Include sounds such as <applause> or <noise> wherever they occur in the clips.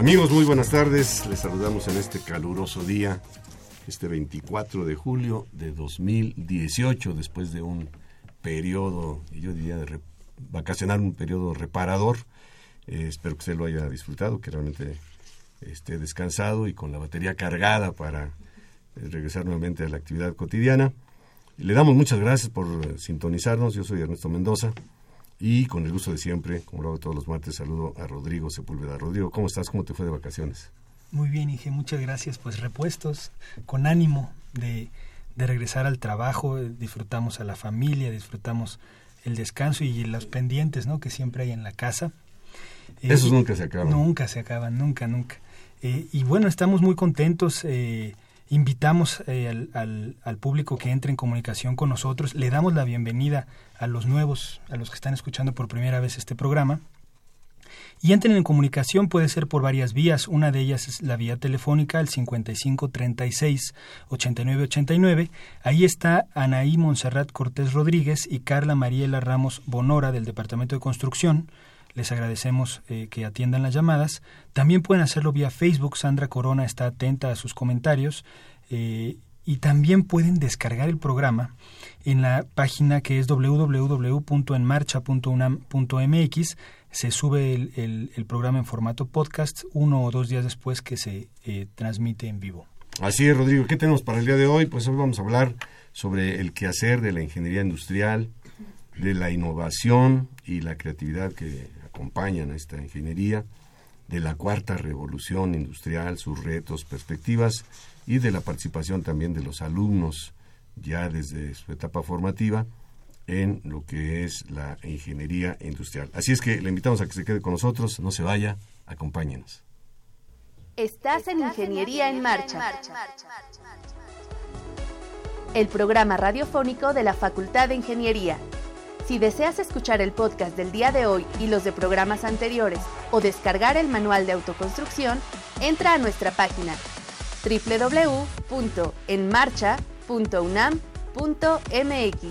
Amigos, muy buenas tardes. Les saludamos en este caluroso día, este 24 de julio de 2018, después de un periodo, yo diría, de vacacionar, un periodo reparador. Eh, espero que usted lo haya disfrutado, que realmente esté descansado y con la batería cargada para eh, regresar nuevamente a la actividad cotidiana. Le damos muchas gracias por sintonizarnos. Yo soy Ernesto Mendoza. Y con el gusto de siempre, como lo hago todos los martes, saludo a Rodrigo Sepúlveda. Rodrigo, ¿cómo estás? ¿Cómo te fue de vacaciones? Muy bien, Inge, muchas gracias. Pues repuestos, con ánimo de, de regresar al trabajo, disfrutamos a la familia, disfrutamos el descanso y los pendientes ¿no? que siempre hay en la casa. Esos eh, nunca se acaban. Nunca se acaban, nunca, nunca. Eh, y bueno, estamos muy contentos. Eh, invitamos eh, al, al, público que entre en comunicación con nosotros. Le damos la bienvenida a los nuevos, a los que están escuchando por primera vez este programa. Y entren en comunicación puede ser por varias vías. Una de ellas es la vía telefónica, el 5536 8989. Ahí está Anaí Monserrat Cortés Rodríguez y Carla Mariela Ramos Bonora del Departamento de Construcción les agradecemos eh, que atiendan las llamadas. También pueden hacerlo vía Facebook. Sandra Corona está atenta a sus comentarios. Eh, y también pueden descargar el programa en la página que es www.enmarcha.unam.mx. Se sube el, programa en formato podcast uno o dos días después que se eh, transmite en vivo. Así es, Rodrigo. ¿Qué tenemos para el día de hoy? Pues hoy vamos a hablar sobre el quehacer de la ingeniería industrial, de la innovación y la creatividad que acompañan a esta ingeniería, de la cuarta revolución industrial, sus retos, perspectivas y de la participación también de los alumnos ya desde su etapa formativa en lo que es la ingeniería industrial. Así es que le invitamos a que se quede con nosotros, no se vaya, acompáñenos. Estás en Ingeniería en Marcha. El programa radiofónico de la Facultad de Ingeniería si deseas escuchar el podcast del día de hoy y los de programas anteriores o descargar el manual de autoconstrucción, entra a nuestra página www.enmarcha.unam.mx.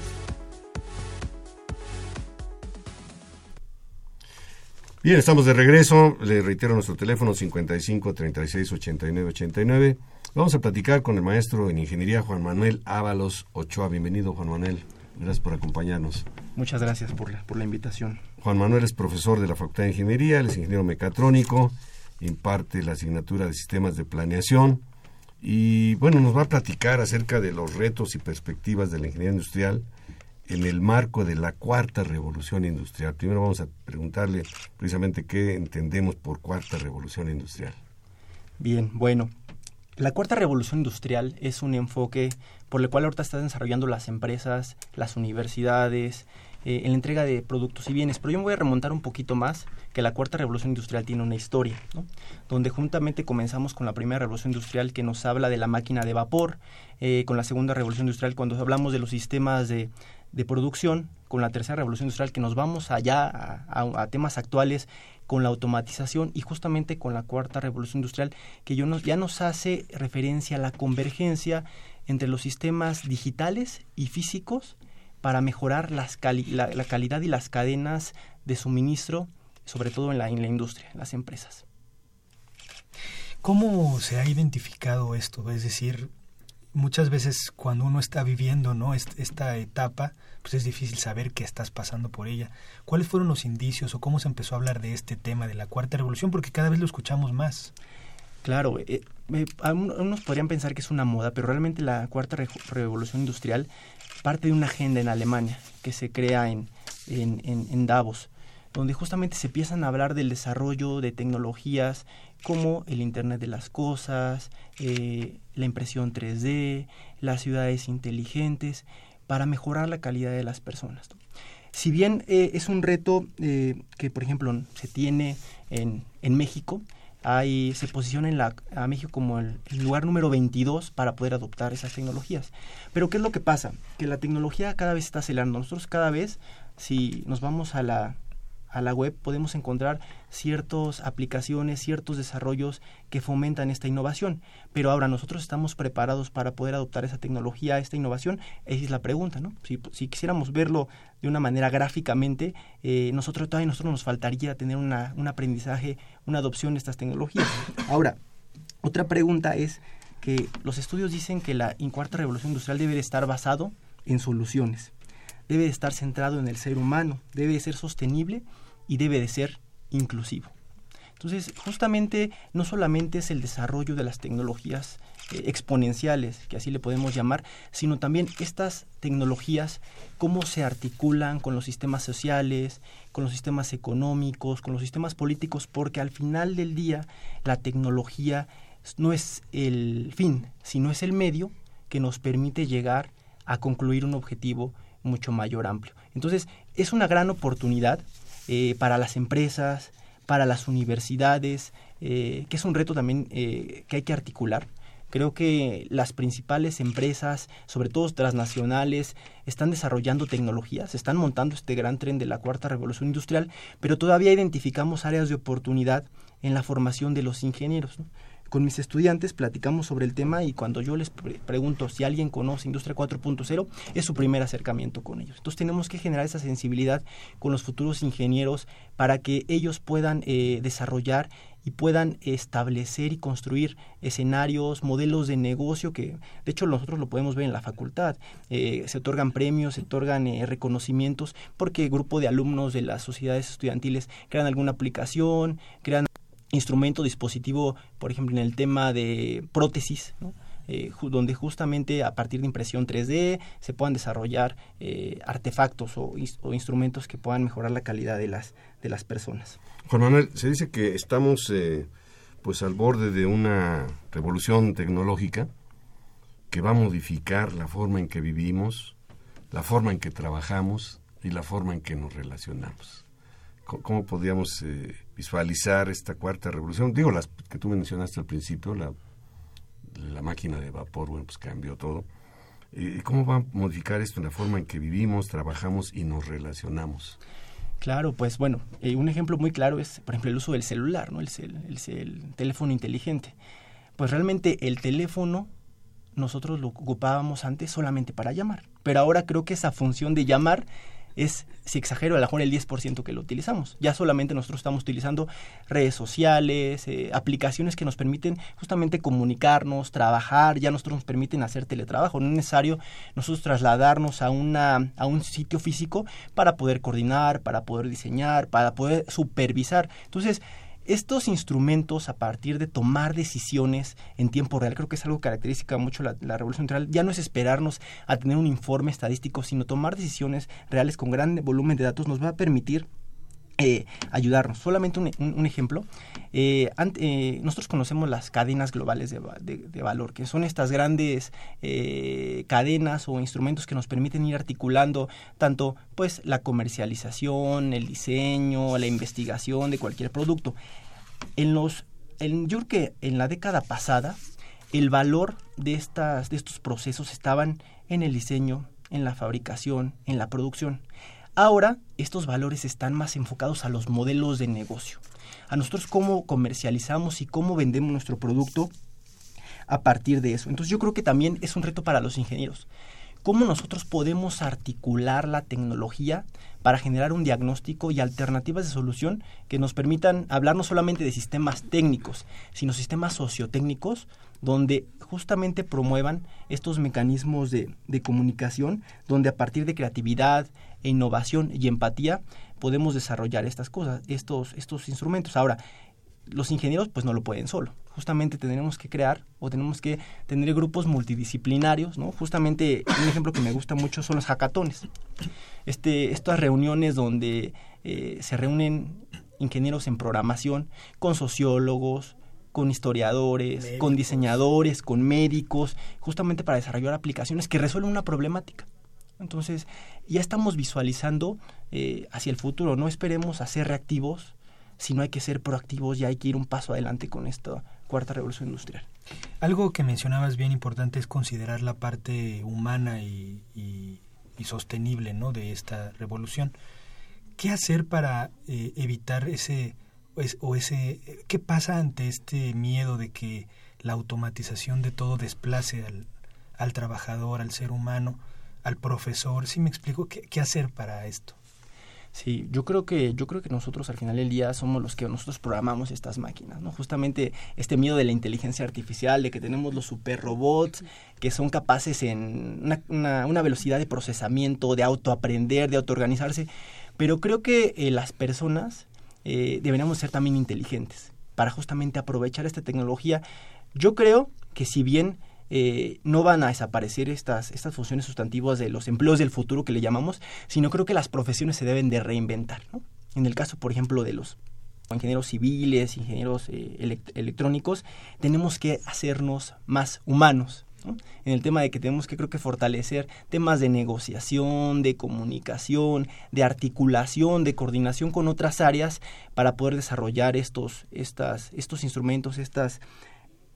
Bien, estamos de regreso. Le reitero nuestro teléfono 55 36 89 89. Vamos a platicar con el maestro en ingeniería Juan Manuel Ábalos Ochoa. Bienvenido, Juan Manuel. Gracias por acompañarnos. Muchas gracias por la, por la invitación. Juan Manuel es profesor de la Facultad de Ingeniería, él es ingeniero mecatrónico, imparte la asignatura de sistemas de planeación y bueno, nos va a platicar acerca de los retos y perspectivas de la ingeniería industrial en el marco de la cuarta revolución industrial. Primero vamos a preguntarle precisamente qué entendemos por cuarta revolución industrial. Bien, bueno, la cuarta revolución industrial es un enfoque por el cual ahorita están desarrollando las empresas, las universidades, eh, en la entrega de productos y bienes. Pero yo me voy a remontar un poquito más, que la cuarta revolución industrial tiene una historia, ¿no? donde juntamente comenzamos con la primera revolución industrial que nos habla de la máquina de vapor, eh, con la segunda revolución industrial cuando hablamos de los sistemas de, producción, con la tercera revolución industrial que nos vamos allá a, temas actuales con la automatización y justamente con la cuarta revolución industrial que yo ya nos hace referencia a la convergencia entre los sistemas digitales y físicos para mejorar las la, calidad y las cadenas de suministro, sobre todo en la, en la industria, en las empresas. ¿Cómo se ha identificado esto? Es decir, muchas veces cuando uno está viviendo no esta etapa pues es difícil saber que estás pasando por ella cuáles fueron los indicios o cómo se empezó a hablar de este tema de la cuarta revolución porque cada vez lo escuchamos más claro eh, algunos podrían pensar que es una moda pero realmente la cuarta revolución industrial parte de una agenda en Alemania que se crea en, en, en Davos donde justamente se empiezan a hablar del desarrollo de tecnologías como el Internet de las Cosas, eh, la impresión 3D, las ciudades inteligentes, para mejorar la calidad de las personas. Si bien eh, es un reto eh, que, por ejemplo, se tiene en, en México, hay, se posiciona en la, a México como el, el, lugar número 22 para poder adoptar esas tecnologías. Pero ¿qué es lo que pasa? Que la tecnología cada vez está acelerando. Nosotros cada vez, si nos vamos a la a la web podemos encontrar ciertas aplicaciones, ciertos desarrollos que fomentan esta innovación. Pero ahora nosotros estamos preparados para poder adoptar esa tecnología, esta innovación. Esa es la pregunta, ¿no? Si, si quisiéramos verlo de una manera gráficamente, eh, nosotros todavía nosotros nos faltaría tener una, un aprendizaje, una adopción de estas tecnologías. Ahora, otra pregunta es que los estudios dicen que la cuarta revolución industrial debe de estar basado en soluciones debe de estar centrado en el ser humano, debe de ser sostenible y debe de ser inclusivo. Entonces, justamente no solamente es el desarrollo de las tecnologías eh, exponenciales, que así le podemos llamar, sino también estas tecnologías, cómo se articulan con los sistemas sociales, con los sistemas económicos, con los sistemas políticos, porque al final del día la tecnología no es el fin, sino es el medio que nos permite llegar a concluir un objetivo mucho mayor amplio. Entonces, es una gran oportunidad eh, para las empresas, para las universidades, eh, que es un reto también eh, que hay que articular. Creo que las principales empresas, sobre todo transnacionales, están desarrollando tecnologías, están montando este gran tren de la cuarta revolución industrial, pero todavía identificamos áreas de oportunidad en la formación de los ingenieros con mis estudiantes platicamos sobre el tema y cuando yo les pregunto si alguien conoce Industria 4.0, es su primer acercamiento con ellos. Entonces tenemos que generar esa sensibilidad con los futuros ingenieros para que ellos puedan eh, desarrollar y puedan establecer y construir escenarios, modelos de negocio que de hecho nosotros lo podemos ver en la facultad. Eh, se otorgan premios, se otorgan eh, reconocimientos porque grupo de alumnos de las sociedades estudiantiles crean alguna aplicación, crean instrumento, dispositivo, por ejemplo, en el tema de prótesis, eh, donde justamente a partir de impresión 3D se puedan desarrollar eh, artefactos o, instrumentos que puedan mejorar la calidad de las, de las personas. Juan Manuel, se dice que estamos eh, pues al borde de una revolución tecnológica que va a modificar la forma en que vivimos, la forma en que trabajamos y la forma en que nos relacionamos. ¿Cómo, podríamos visualizar esta cuarta revolución. Digo, las que tú mencionaste al principio, la, la máquina de vapor, bueno, pues cambió todo. ¿Y cómo va a modificar esto en la forma en que vivimos, trabajamos y nos relacionamos? Claro, pues bueno, eh, un ejemplo muy claro es, por ejemplo, el uso del celular, ¿no? El, el, el, teléfono inteligente. Pues realmente el teléfono nosotros lo ocupábamos antes solamente para llamar, pero ahora creo que esa función de llamar es, si exagero, a lo mejor el 10% que lo utilizamos. Ya solamente nosotros estamos utilizando redes sociales, eh, aplicaciones que nos permiten justamente comunicarnos, trabajar, ya nosotros nos permiten hacer teletrabajo. No es necesario nosotros trasladarnos a, una, a un sitio físico para poder coordinar, para poder diseñar, para poder supervisar. Entonces, estos instrumentos a partir de tomar decisiones en tiempo real, creo que es algo que caracteriza mucho la, la revolución industrial, ya no es esperarnos a tener un informe estadístico, sino tomar decisiones reales con gran volumen de datos nos va a permitir eh, ayudarnos. Solamente un, ejemplo. Eh, eh, nosotros conocemos las cadenas globales de, valor, que son estas grandes cadenas o instrumentos que nos permiten ir articulando tanto pues la comercialización, el diseño, la investigación de cualquier producto. En los, en, yo creo que en la década pasada el valor de, estas, de estos procesos estaban en el diseño, en la fabricación, en la producción. Ahora estos valores están más enfocados a los modelos de negocio, a nosotros cómo comercializamos y cómo vendemos nuestro producto a partir de eso. Entonces yo creo que también es un reto para los ingenieros. cómo nosotros podemos articular la tecnología para generar un diagnóstico y alternativas de solución que nos permitan hablar no solamente de sistemas técnicos, sino sistemas sociotécnicos donde justamente promuevan estos mecanismos de, de comunicación, donde a partir de creatividad e innovación y empatía podemos desarrollar estas cosas, estos, estos instrumentos. Ahora, los ingenieros pues no lo pueden solo. Justamente tenemos que crear o tenemos que tener grupos multidisciplinarios, ¿no? Justamente un ejemplo que me gusta mucho son los hackatones. Este, estas reuniones donde eh, se reúnen ingenieros en programación con sociólogos, con historiadores, con diseñadores, con médicos, justamente para desarrollar aplicaciones que resuelven una problemática. Entonces, ya estamos visualizando eh, hacia el futuro, no esperemos a ser reactivos, sino hay que ser proactivos y hay que ir un paso adelante con esta cuarta revolución industrial. Algo que mencionabas bien importante es considerar la parte humana y, sostenible ¿no? de esta revolución. ¿Qué hacer para eh, evitar ese o ese qué pasa ante este miedo de que la automatización de todo desplace al, al trabajador, al ser humano, al profesor? ¿Sí me explico qué, qué hacer para esto? Sí, yo creo que yo creo que nosotros al final del día somos los que nosotros programamos estas máquinas, ¿no? Justamente este miedo de la inteligencia artificial, de que tenemos los super robots que son capaces en una, velocidad de procesamiento, de autoaprender, de autoorganizarse, pero creo que eh, las personas eh, deberíamos ser también inteligentes para justamente aprovechar esta tecnología. Yo creo que si bien eh, no van a desaparecer estas, estas funciones sustantivas de los empleos del futuro que le llamamos, sino creo que las profesiones se deben de reinventar. En el caso, por ejemplo, de los ingenieros civiles, ingenieros eh, electrónicos, tenemos que hacernos más humanos. En el tema de que tenemos que creo que fortalecer temas de negociación, de comunicación, de articulación, de coordinación con otras áreas para poder desarrollar estos, estas, estos instrumentos, estas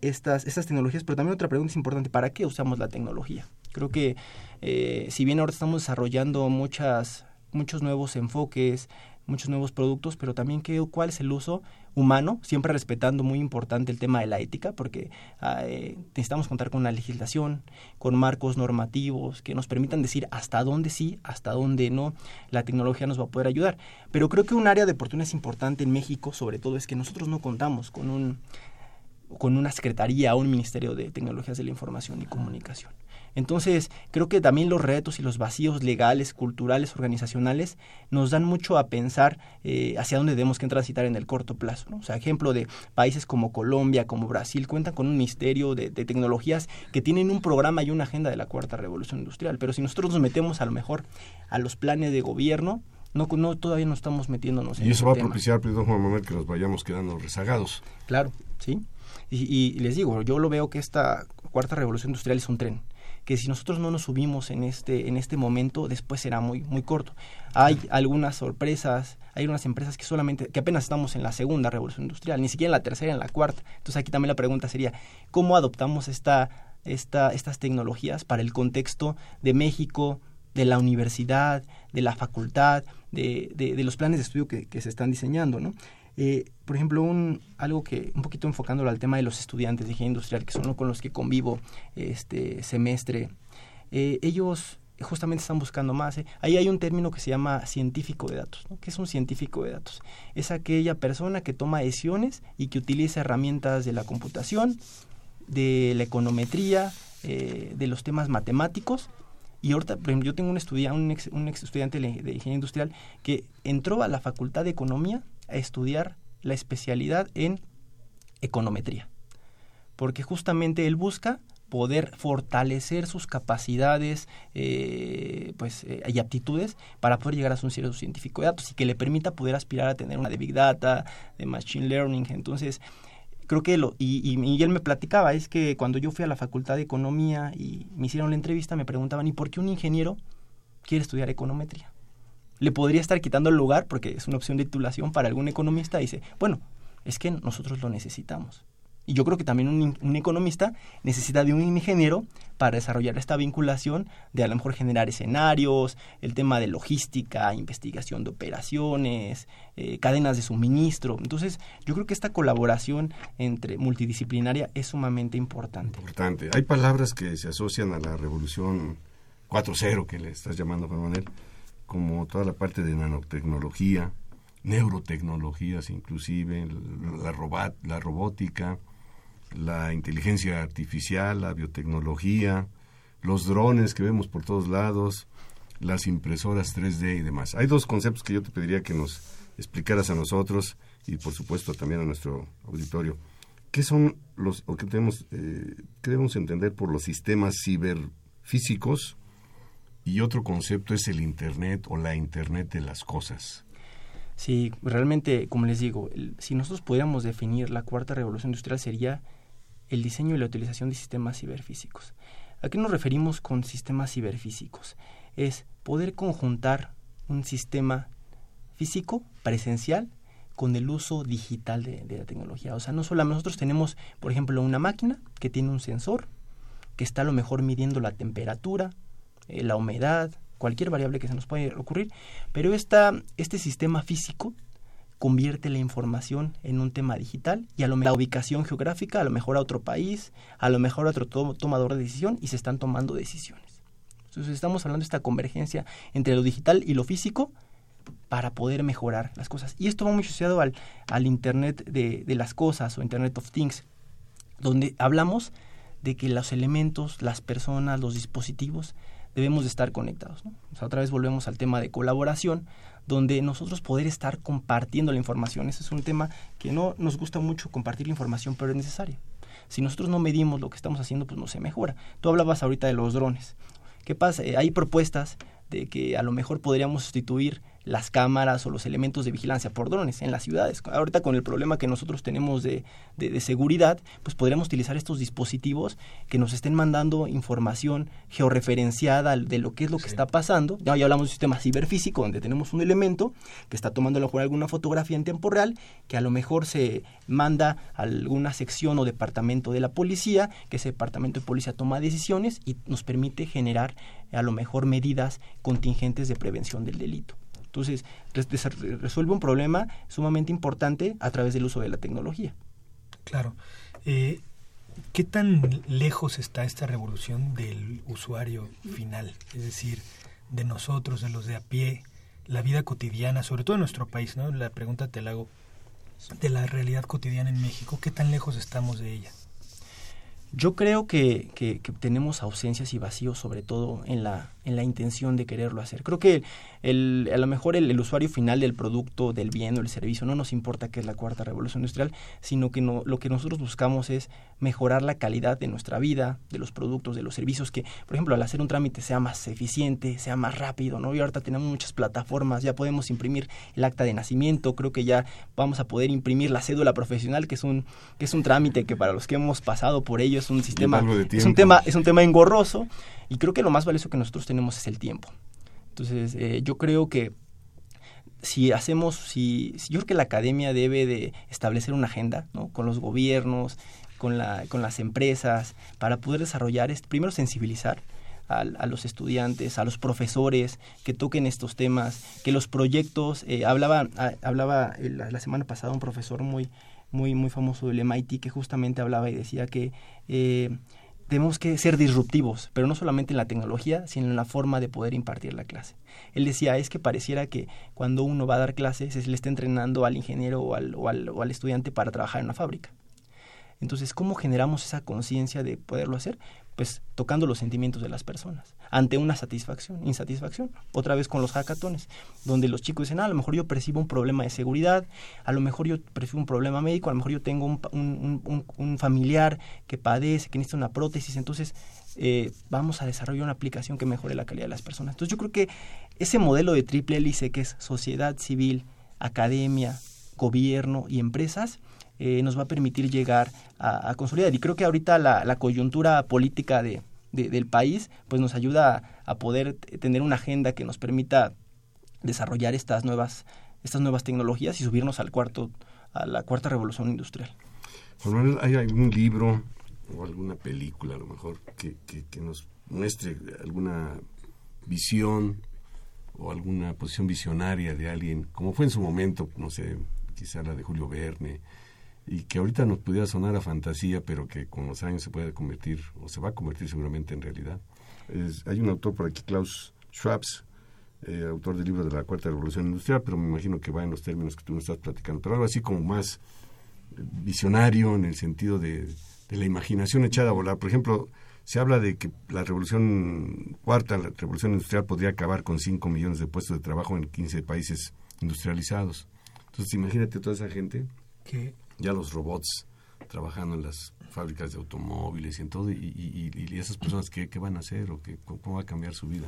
estas, estas tecnologías, pero también otra pregunta es importante, ¿para qué usamos la tecnología? Creo que eh, si bien ahora estamos desarrollando muchas, muchos nuevos enfoques, muchos nuevos productos, pero también qué, cuál es el uso humano, siempre respetando muy importante el tema de la ética, porque eh, necesitamos contar con una legislación, con marcos normativos que nos permitan decir hasta dónde sí, hasta dónde no, la tecnología nos va a poder ayudar. Pero creo que un área de oportunidad importante en México, sobre todo, es que nosotros no contamos con un con una secretaría o un ministerio de tecnologías de la información y comunicación. Entonces, creo que también los retos y los vacíos legales, culturales, organizacionales nos dan mucho a pensar eh, hacia dónde debemos que transitar en el corto plazo. ¿no? O sea, ejemplo de países como Colombia, como Brasil, cuentan con un ministerio de, tecnologías que tienen un programa y una agenda de la cuarta revolución industrial. Pero si nosotros nos metemos a lo mejor a los planes de gobierno, no, no todavía no estamos metiéndonos en Y eso va a propiciar, perdón Juan Manuel, que nos vayamos quedando rezagados. Claro, sí. Y, les digo, yo lo veo que esta cuarta revolución industrial es un tren que si nosotros no nos subimos en este en este momento después será muy muy corto. Hay algunas sorpresas hay unas empresas que solamente que apenas estamos en la segunda revolución industrial ni siquiera en la tercera en la cuarta. Entonces aquí también la pregunta sería cómo adoptamos esta esta estas tecnologías para el contexto de México de la universidad de la facultad de, de, los planes de estudio que, que se están diseñando no eh, por ejemplo, un, algo que, un poquito enfocándolo al tema de los estudiantes de ingeniería industrial, que son los con los que convivo este semestre, eh, ellos justamente están buscando más. ¿eh? Ahí hay un término que se llama científico de datos. ¿no? ¿Qué es un científico de datos? Es aquella persona que toma decisiones y que utiliza herramientas de la computación, de la econometría, de los temas matemáticos y ahorita, por ejemplo, yo tengo un, estudiante, un, un ex estudiante de ingeniería industrial que entró a la facultad de economía a estudiar la especialidad en econometría, porque justamente él busca poder fortalecer sus capacidades eh, pues, eh, y aptitudes para poder llegar a ser un cierto científico de datos y que le permita poder aspirar a tener una de Big Data, de Machine Learning. Entonces, creo que lo, y, y, y, él me platicaba, es que cuando yo fui a la Facultad de Economía y me hicieron la entrevista, me preguntaban, ¿y por qué un ingeniero quiere estudiar econometría? Le podría estar quitando el lugar, porque es una opción de titulación para algún economista, dice, bueno, es que nosotros lo necesitamos. Y yo creo que también un, economista necesita de un ingeniero para desarrollar esta vinculación de a lo mejor generar escenarios, el tema de logística, investigación de operaciones, eh, cadenas de suministro. Entonces, yo creo que esta colaboración entre multidisciplinaria es sumamente importante. Importante. Hay palabras que se asocian a la revolución 4.0 que le estás llamando, Juan Manuel, como toda la parte de nanotecnología, neurotecnologías inclusive, la, la robótica, la inteligencia artificial, la biotecnología, los drones que vemos por todos lados, las impresoras 3D y demás. Hay dos conceptos que yo te pediría que nos explicaras a nosotros y por supuesto también a nuestro auditorio. ¿Qué son los, o qué tenemos, eh, qué debemos entender por los sistemas ciberfísicos? Y otro concepto es el Internet o la Internet de las cosas. Sí, realmente, como les digo, si nosotros pudiéramos definir la cuarta revolución industrial sería el diseño y la utilización de sistemas ciberfísicos. ¿A qué nos referimos con sistemas ciberfísicos? Es poder conjuntar un sistema físico, presencial, con el uso digital de, la tecnología. O sea, no solo nosotros tenemos, por ejemplo, una máquina que tiene un sensor, que está a lo mejor midiendo la temperatura, eh, la humedad, cualquier variable que se nos pueda ocurrir, pero esta, este sistema físico convierte la información en un tema digital y a lo mejor la ubicación geográfica, a lo mejor a otro país, a lo mejor a otro tomador de decisión y se están tomando decisiones. Entonces estamos hablando de esta convergencia entre lo digital y lo físico para poder mejorar las cosas. Y esto va muy asociado al, al Internet de, de las cosas o Internet of Things, donde hablamos de que los elementos, las personas, los dispositivos debemos de estar conectados. Otra vez volvemos al tema de colaboración, donde nosotros poder estar compartiendo la información. Ese es un tema que no nos gusta mucho compartir la información, pero es necesario. Si nosotros no medimos lo que estamos haciendo, pues no se mejora. Tú hablabas ahorita de los drones. ¿Qué pasa? Eh, hay propuestas de que a lo mejor podríamos sustituir las cámaras o los elementos de vigilancia por drones en las ciudades. Ahorita con el problema que nosotros tenemos de, de, seguridad, pues podríamos utilizar estos dispositivos que nos estén mandando información georreferenciada de lo que es lo que está pasando. Ya, ya hablamos de un sistema ciberfísico donde tenemos un elemento que está tomando a lo mejor alguna fotografía en tiempo real, que a lo mejor se manda a alguna sección o departamento de la policía, que ese departamento de policía toma decisiones y nos permite generar a lo mejor medidas contingentes de prevención del delito. Entonces, resuelve un problema sumamente importante a través del uso de la tecnología. Claro. Eh, ¿Qué tan lejos está esta revolución del usuario final? Es decir, de nosotros, de los de a pie, la vida cotidiana, sobre todo en nuestro país, ¿no? La pregunta te la hago de la realidad cotidiana en México, ¿qué tan lejos estamos de ella? Yo creo que, que, tenemos ausencias y vacíos, sobre todo en la, en la intención de quererlo hacer. Creo que el, a lo mejor el, usuario final del producto, del bien o el servicio, no nos importa que es la cuarta revolución industrial, sino que no, lo que nosotros buscamos es mejorar la calidad de nuestra vida, de los productos, de los servicios, que, por ejemplo, al hacer un trámite sea más eficiente, sea más rápido, ¿no? Y ahorita tenemos muchas plataformas, ya podemos imprimir el acta de nacimiento, creo que ya vamos a poder imprimir la cédula profesional, que es un, que es un trámite que para los que hemos pasado por ello es un sistema, es un tema, es un tema engorroso, y creo que lo más valioso que nosotros tenemos es el tiempo. Entonces, eh, yo creo que si hacemos, si, yo creo que la academia debe de establecer una agenda, ¿no? Con los gobiernos, con, la, con las empresas, para poder desarrollar, esto, primero sensibilizar, a, los estudiantes, a los profesores que toquen estos temas, que los proyectos, eh, hablaba, hablaba la, semana pasada un profesor muy, muy, muy famoso del MIT que justamente hablaba y decía que eh, tenemos que ser disruptivos, pero no solamente en la tecnología, sino en la forma de poder impartir la clase. Él decía, es que pareciera que cuando uno va a dar clases, se le está entrenando al ingeniero o al, o al, o al estudiante para trabajar en una fábrica. Entonces, ¿cómo generamos esa conciencia de poderlo hacer? Pues tocando los sentimientos de las personas ante una satisfacción, insatisfacción. Otra vez con los hackatones, donde los chicos dicen, ah, a lo mejor yo percibo un problema de seguridad, a lo mejor yo percibo un problema médico, a lo mejor yo tengo un, un, familiar que padece, que necesita una prótesis, entonces eh, vamos a desarrollar una aplicación que mejore la calidad de las personas. Entonces yo creo que ese modelo de triple hélice que es sociedad civil, academia, gobierno y empresas, eh, nos va a permitir llegar a, consolidar. Y creo que ahorita la, coyuntura política de, del país pues nos ayuda a, poder tener una agenda que nos permita desarrollar estas nuevas, estas nuevas tecnologías y subirnos al cuarto, a la cuarta revolución industrial. ¿hay algún libro o alguna película a lo mejor que, que nos muestre alguna visión o alguna posición visionaria de alguien, como fue en su momento, no sé, quizá la de Julio Verne, y que ahorita nos pudiera sonar a fantasía, pero que con los años se puede convertir, o se va a convertir seguramente en realidad. hay un autor por aquí, Klaus Schwabs, eh, autor del libro de la Cuarta Revolución Industrial, pero me imagino que va en los términos que tú me estás platicando, pero algo así como más visionario en el sentido de, de la imaginación echada a volar. Por ejemplo, se habla de que la revolución cuarta, la revolución industrial, podría acabar con 5 millones de puestos de trabajo en 15 países industrializados. Entonces, imagínate toda esa gente, que ya los robots trabajando en las fábricas de automóviles y en todo, y, esas personas, ¿qué, ¿qué, van a hacer o qué, cómo va a cambiar su vida?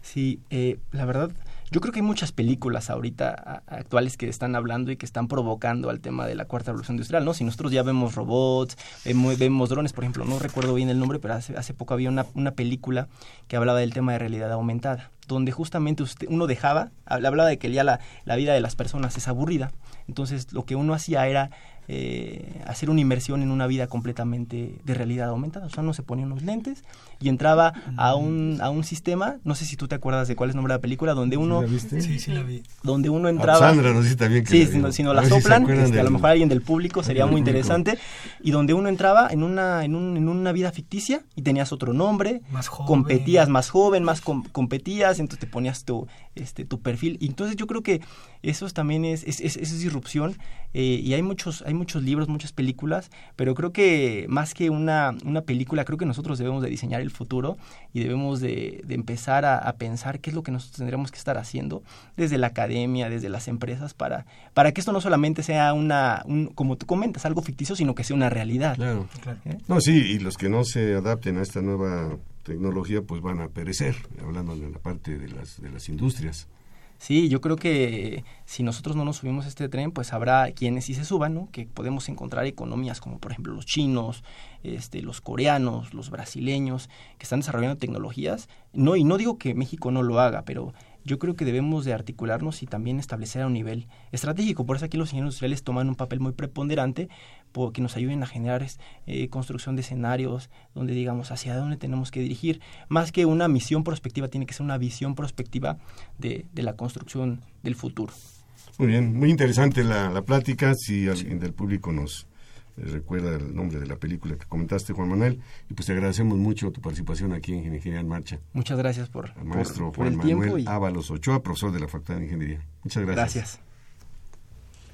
Sí, eh, la verdad, yo creo que hay muchas películas ahorita actuales que están hablando y que están provocando al tema de la cuarta revolución industrial, ¿no? Si nosotros ya vemos robots, vemos, drones, por ejemplo, no recuerdo bien el nombre, pero hace, hace poco había una, una película que hablaba del tema de realidad aumentada, donde justamente usted, uno dejaba, hablaba de que ya la, la vida de las personas es aburrida, entonces lo que uno hacía era eh, hacer una inmersión en una vida completamente de realidad aumentada. O sea, uno se ponía unos lentes y entraba a un, a un sistema, no sé si tú te acuerdas de cuál es el nombre de la película, donde uno... Sí, sí, la vi. Donde uno entraba... Sandra nos dice también que... Sí, si, no, la soplan, este, a lo mejor alguien del público sería muy interesante. Y donde uno entraba en una, en, un, en una vida ficticia y tenías otro nombre, más joven. competías más joven, más competías, entonces te ponías tu, este, tu perfil. Y entonces yo creo que eso también es, es, es, disrupción eh, y hay muchos, hay muchos libros, muchas películas, pero creo que más que una, una película, creo que nosotros debemos de diseñar el futuro y debemos de, empezar a, pensar qué es lo que nosotros tendremos que estar haciendo desde la academia, desde las empresas, para, para que esto no solamente sea una, un, como tú comentas, algo ficticio, sino que sea una realidad. Claro, claro. ¿Eh? No, sí, y los que no se adapten a esta nueva tecnología, pues van a perecer, hablando de la parte de las, de las industrias. Sí, yo creo que si nosotros no nos subimos este tren, pues habrá quienes sí se suban, ¿no? Que podemos encontrar economías como por ejemplo los chinos, este, los coreanos, los brasileños, que están desarrollando tecnologías. No, y no digo que México no lo haga, pero yo creo que debemos de articularnos y también establecer a un nivel estratégico. Por eso aquí los ingenieros industriales toman un papel muy preponderante que nos ayuden a generar eh, construcción de escenarios donde digamos hacia dónde tenemos que dirigir. Más que una misión prospectiva, tiene que ser una visión prospectiva de, la construcción del futuro. Muy bien, muy interesante la, la plática. Si alguien del público nos eh, recuerda el nombre de la película que comentaste, Juan Manuel, y pues te agradecemos mucho tu participación aquí en Ingeniería en Marcha. Muchas gracias por, el maestro Juan Manuel Ábalos Ochoa, profesor de la Facultad de Ingeniería. Muchas gracias. Gracias.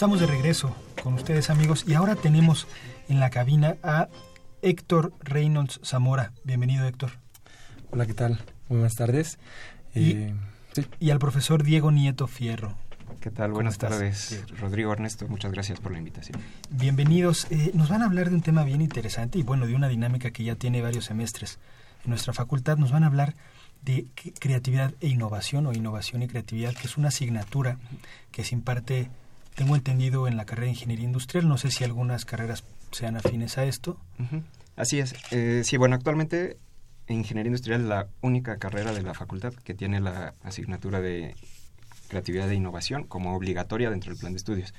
Estamos de regreso con ustedes amigos y ahora tenemos en la cabina a Héctor Reynolds Zamora. Bienvenido Héctor. Hola, ¿qué tal? Muy buenas tardes. Y, eh, y al profesor Diego Nieto Fierro. ¿Qué tal? Buenas tardes, Rodrigo Ernesto. Muchas gracias por la invitación. Bienvenidos. Eh, nos van a hablar de un tema bien interesante y bueno, de una dinámica que ya tiene varios semestres en nuestra facultad. Nos van a hablar de creatividad e innovación o innovación y creatividad, que es una asignatura que se imparte tengo entendido en la carrera de Ingeniería Industrial, no sé si algunas carreras sean afines a esto. Así es. Eh, sí, bueno, actualmente Ingeniería Industrial es la única carrera de la facultad que tiene la asignatura de creatividad e innovación como obligatoria dentro del plan de estudios.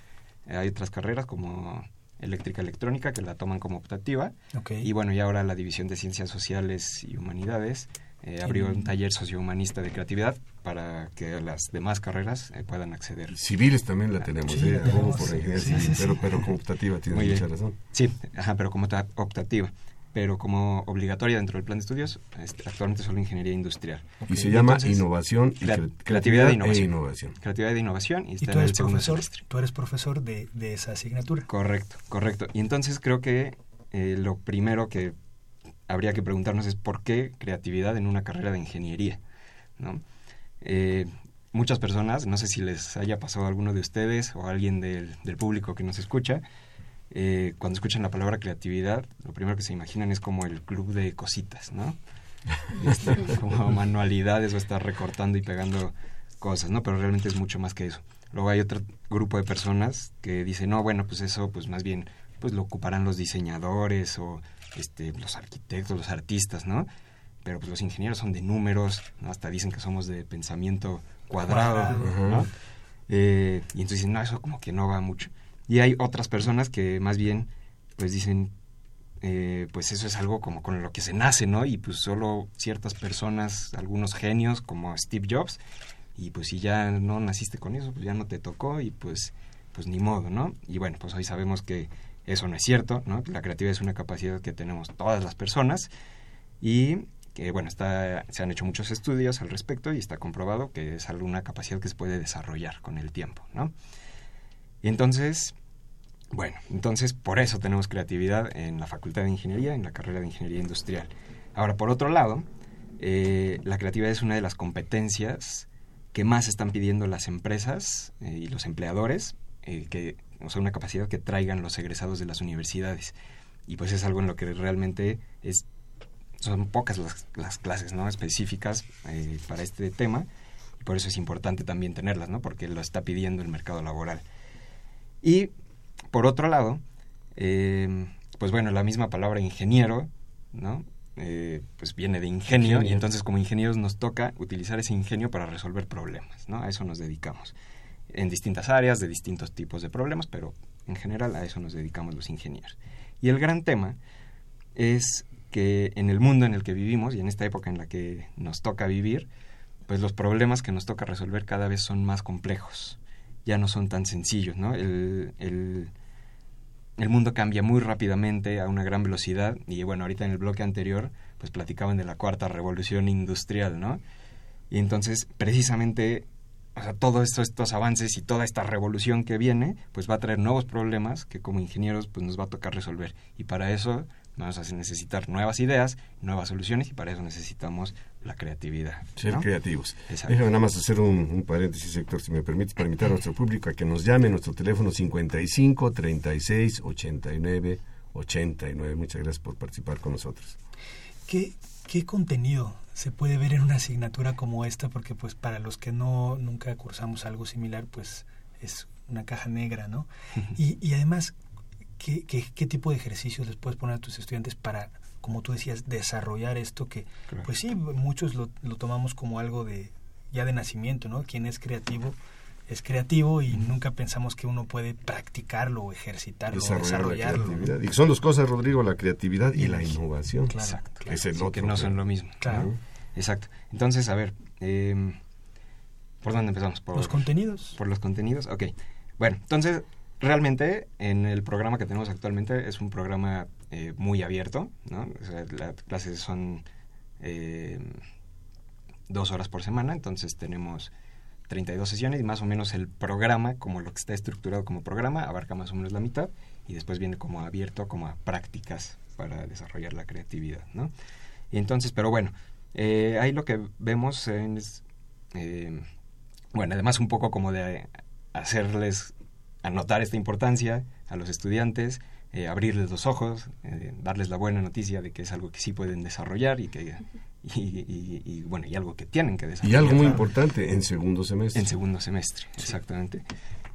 Eh, hay otras carreras como eléctrica electrónica que la toman como optativa. Y bueno, y ahora la división de ciencias sociales y humanidades eh, abrió un taller sociohumanista de creatividad para que las demás carreras eh, puedan acceder. Civiles también la ah, tenemos, ¿eh? pero, pero como optativa, tiene mucha razón. Sí, ajá, pero como optativa. Pero como obligatoria dentro del plan de estudios, este, actualmente solo ingeniería industrial. Y se llama innovación y creatividad, e innovación. Creatividad e innovación. Y, tú, eres profesor, tú eres profesor de, de, esa asignatura. Correcto, correcto. Y entonces creo que eh, lo primero que habría que preguntarnos es por qué creatividad en una carrera de ingeniería. ¿no? Eh, muchas personas, no sé si les haya pasado a alguno de ustedes o a alguien del, del público que nos escucha, eh, cuando escuchan la palabra creatividad, lo primero que se imaginan es como el club de cositas, ¿no? <laughs> Este, como manualidades o estar recortando y pegando cosas, ¿no? Pero realmente es mucho más que eso. Luego hay otro grupo de personas que dicen, no, bueno, pues eso, pues más bien, pues lo ocuparán los diseñadores o este, los arquitectos, los artistas, ¿no? Pero pues los ingenieros son de números, ¿no? Hasta dicen que somos de pensamiento cuadrado, ¿no? Eh, y entonces dicen, no, eso como que no va mucho. Y hay otras personas que más bien, pues dicen, eh, pues eso es algo como con lo que se nace, ¿no? Y pues solo ciertas personas, algunos genios como Steve Jobs, y pues si ya no naciste con eso, pues ya no te tocó y pues, pues ni modo, ¿no? Y bueno, pues hoy sabemos que eso no es cierto, ¿no? La creatividad es una capacidad que tenemos todas las personas y que bueno, está, se han hecho muchos estudios al respecto y está comprobado que es alguna capacidad que se puede desarrollar con el tiempo, ¿no? Entonces, bueno, entonces por eso tenemos creatividad en la Facultad de Ingeniería, en la carrera de Ingeniería Industrial. Ahora, por otro lado, eh, la creatividad es una de las competencias que más están pidiendo las empresas eh, y los empleadores, eh, que, o sea, una capacidad que traigan los egresados de las universidades. Y pues es algo en lo que realmente es son pocas las, las clases ¿no? específicas eh, para este tema y por eso es importante también tenerlas, ¿no? porque lo está pidiendo el mercado laboral. Y por otro lado, eh, pues bueno, la misma palabra ingeniero, ¿no? Eh, pues viene de ingenio, y entonces como ingenieros nos toca utilizar ese ingenio para resolver problemas, ¿no? A eso nos dedicamos. En distintas áreas, de distintos tipos de problemas, pero en general a eso nos dedicamos los ingenieros. Y el gran tema es que en el mundo en el que vivimos y en esta época en la que nos toca vivir, pues los problemas que nos toca resolver cada vez son más complejos, ya no son tan sencillos, ¿no? El, el, mundo cambia muy rápidamente a una gran velocidad y bueno, ahorita en el bloque anterior pues platicaban de la cuarta revolución industrial, ¿no? Y entonces precisamente o sea, todos estos, estos avances y toda esta revolución que viene, pues va a traer nuevos problemas que como ingenieros pues nos va a tocar resolver. Y para eso Vamos a necesitar nuevas ideas, nuevas soluciones y para eso necesitamos la creatividad. Ser creativos. Déjame nada más hacer un, paréntesis, sector, si me permite, para invitar a nuestro público a que nos llame nuestro teléfono 55 36 89 89. Muchas gracias por participar con nosotros. ¿Qué, qué contenido se puede ver en una asignatura como esta? Porque pues para los que no nunca cursamos algo similar, pues es una caja negra, ¿no? <laughs> y, y además, ¿qué, qué, tipo de ejercicios les puedes poner a tus estudiantes para, como tú decías, desarrollar esto que, pues sí, muchos lo, lo, tomamos como algo de ya de nacimiento, ¿no? Quien es creativo es creativo y nunca pensamos que uno puede practicarlo o ejercitarlo, desarrollarlo. Y son dos cosas, Rodrigo, la creatividad y, la innovación. Exacto. es el otro, que no son lo mismo. Claro. Exacto. Entonces, a ver, eh, ¿por dónde empezamos? Por los contenidos. Por los contenidos, ok. Bueno, entonces realmente en el programa que tenemos actualmente es un programa eh, muy abierto, ¿no? las clases son eh, dos horas por semana, entonces tenemos 32 sesiones y más o menos el programa, como lo que está estructurado como programa, abarca más o menos la mitad y después viene como abierto como a prácticas para desarrollar la creatividad, ¿no? Y entonces, pero bueno, eh, ahí lo que vemos es, bueno, además un poco como de hacerles anotar esta importancia a los estudiantes, eh, abrirles los ojos, eh, darles la buena noticia de que es algo que sí pueden desarrollar y que y, bueno y algo que tienen que desarrollar. Y algo muy importante en segundo semestre. En segundo semestre, exactamente.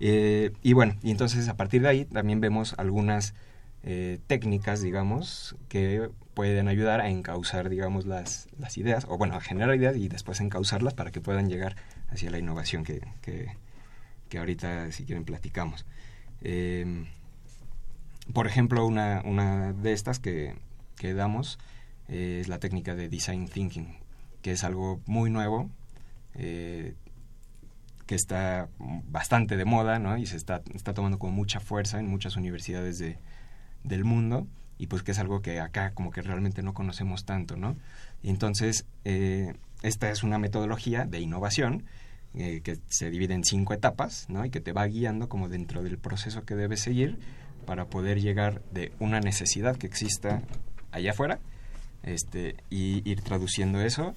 Eh, y bueno, y entonces a partir de ahí también vemos algunas técnicas, digamos, que pueden ayudar a encauzar, digamos, las, las ideas, o bueno, a generar ideas y después encauzarlas para que puedan llegar hacia la innovación que, que, que ahorita si quieren platicamos. Em, por ejemplo, una, una, de estas que, que damos eh, es la técnica de design thinking, que es algo muy nuevo, eh, que está bastante de moda, ¿no? Y se está, está tomando con mucha fuerza en muchas universidades de, del mundo y pues que es algo que acá como que realmente no conocemos tanto, ¿no? Entonces, eh, esta es una metodología de innovación eh, que se divide en cinco etapas, ¿no? Y que te va guiando como dentro del proceso que debes seguir para poder llegar de una necesidad que exista allá afuera este, y ir traduciendo eso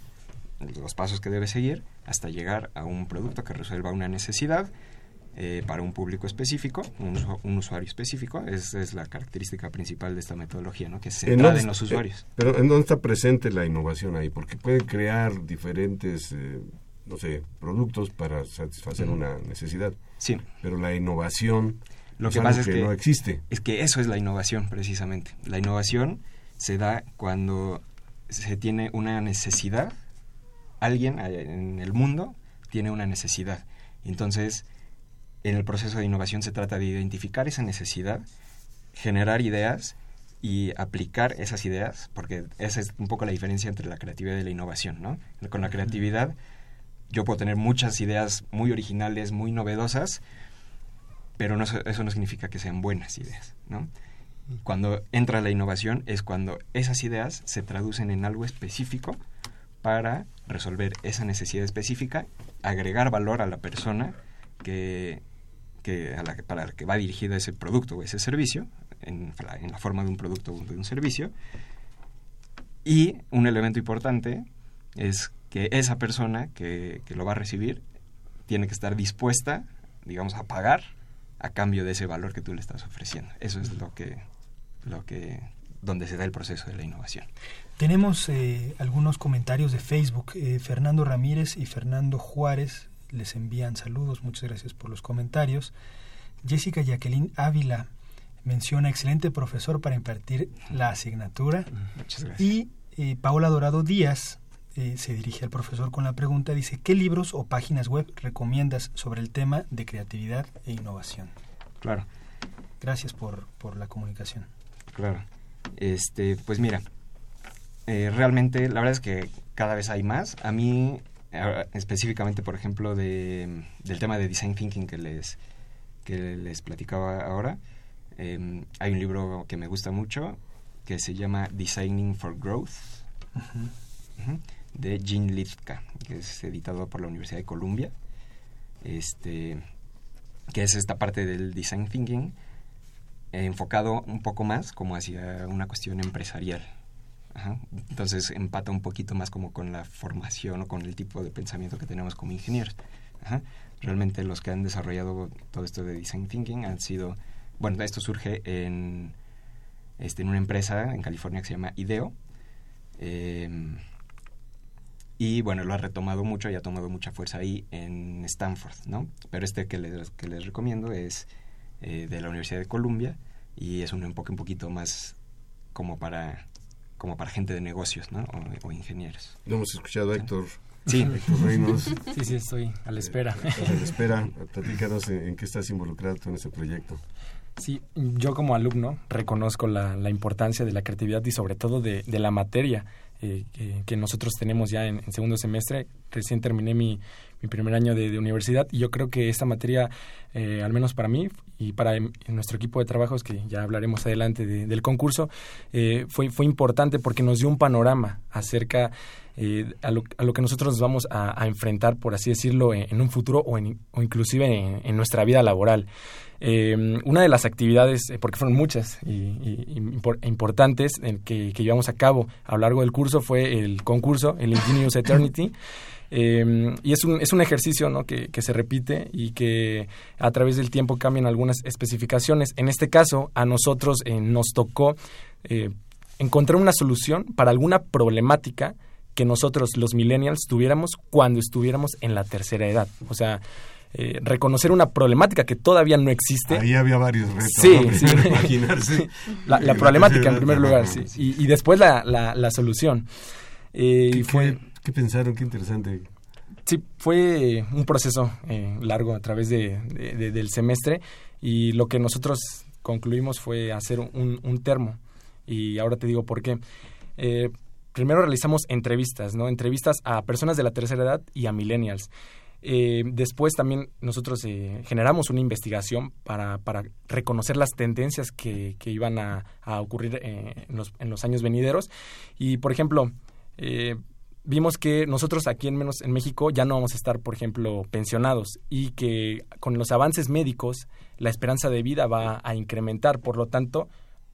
los pasos que debe seguir hasta llegar a un producto que resuelva una necesidad eh, para un público específico, un, usuario específico. Esa es la característica principal de esta metodología, ¿no? que se centrada en, los usuarios. pero ¿en dónde está presente la innovación ahí? Porque pueden crear diferentes, eh, no sé, productos para satisfacer una necesidad. Sí. Pero la innovación lo que pasa es que no existe. Es que eso es la innovación, precisamente. La innovación se da cuando se tiene una necesidad, alguien en el mundo tiene una necesidad. Entonces, en el proceso de innovación se trata de identificar esa necesidad, generar ideas y aplicar esas ideas, porque esa es un poco la diferencia entre la creatividad y la innovación, ¿no? Con la creatividad yo puedo tener muchas ideas muy originales, muy novedosas, pero eso no significa que sean buenas ideas. Cuando entra la innovación es cuando esas ideas se traducen en algo específico para resolver esa necesidad específica, agregar valor a la persona que, que para la que va dirigido ese producto o ese servicio, en la forma de un producto o de un servicio. Y un elemento importante es que esa persona que, que, lo va a recibir tiene que estar dispuesta, digamos, a pagar a cambio de ese valor que tú le estás ofreciendo. Eso es lo que, lo que, donde se da el proceso de la innovación. Tenemos eh, algunos comentarios de Facebook. Eh, Fernando Ramírez y Fernando Juárez les envían saludos. Muchas gracias por los comentarios. Jessica Jacqueline Ávila menciona excelente profesor para impartir la asignatura. Muchas gracias. Y eh, Paola Dorado Díaz eh, se dirige al profesor con la pregunta, dice, ¿qué libros o páginas web recomiendas sobre el tema de creatividad e innovación? Claro. Gracias por, por la comunicación. Claro. Este, pues mira, eh, realmente la verdad es que cada vez hay más. A mí, específicamente, por ejemplo, de, del tema de design thinking que les, que les platicaba ahora, em, hay un libro que me gusta mucho que se llama Designing for Growth de Jean Litka, que es editado por la Universidad de Columbia, este, que es esta parte del design thinking enfocado un poco más como hacia una cuestión empresarial. Entonces empata un poquito más como con la formación o con el tipo de pensamiento que tenemos como ingenieros. Realmente los que han desarrollado todo esto de design thinking han sido, bueno, esto surge en, este, en una empresa en California que se llama IDEO. Eh, y bueno, lo ha retomado mucho y ha tomado mucha fuerza ahí en Stanford, ¿no? Pero este que les, que les recomiendo es eh, de la Universidad de Columbia y es un enfoque un poquito más como para como para gente de negocios, ¿no? O, ingenieros. Lo hemos escuchado, Héctor. Sí. <laughs> Héctor Reynos. Sí, sí, estoy a la espera. Eh, a la espera. Platícanos en, qué estás involucrado tú en ese proyecto. Sí, yo como alumno reconozco la, la importancia de la creatividad y sobre todo de, de la materia eh, que, nosotros tenemos ya en, segundo semestre. Recién terminé mi, mi primer año de, universidad y yo creo que esta materia, eh, al menos para mí y para nuestro equipo de trabajos, que ya hablaremos adelante del concurso, eh, fue, fue importante porque nos dio un panorama acerca a, lo, a, lo, que nosotros nos vamos a, enfrentar, por así decirlo, en, un futuro o, o inclusive en, nuestra vida laboral. Eh, una de las actividades, eh, porque fueron muchas y, importantes que, que, llevamos a cabo a lo largo del curso, fue el concurso, el Ingenious Eternity. Eh, y es un, es un ejercicio ¿no? que, que, se repite y que a través del tiempo cambian algunas especificaciones. En este caso, a nosotros eh, nos tocó encontrar una solución para alguna problemática que nosotros, los millennials, tuviéramos cuando estuviéramos en la tercera edad. O sea, eh, reconocer una problemática que todavía no existe. Ahí había varios retos. Sí, sí. <laughs> imaginarse. La, problemática en primer lugar, sí. Y, después la, la, solución. Eh, ¿Qué, fue, ¿qué, pensaron? Qué interesante. Sí, fue un proceso eh, largo a través de, del semestre y lo que nosotros concluimos fue hacer un, un termo. Y ahora te digo por qué. primero realizamos entrevistas, ¿no? Entrevistas a personas de la tercera edad y a millennials. Eh, después también nosotros eh, generamos una investigación para, para, reconocer las tendencias que, que iban a, ocurrir eh, en, los, en, los, años venideros. Y, por ejemplo, vimos que nosotros aquí en, menos, en México ya no vamos a estar, por ejemplo, pensionados y que con los avances médicos la esperanza de vida va a incrementar. Por lo tanto,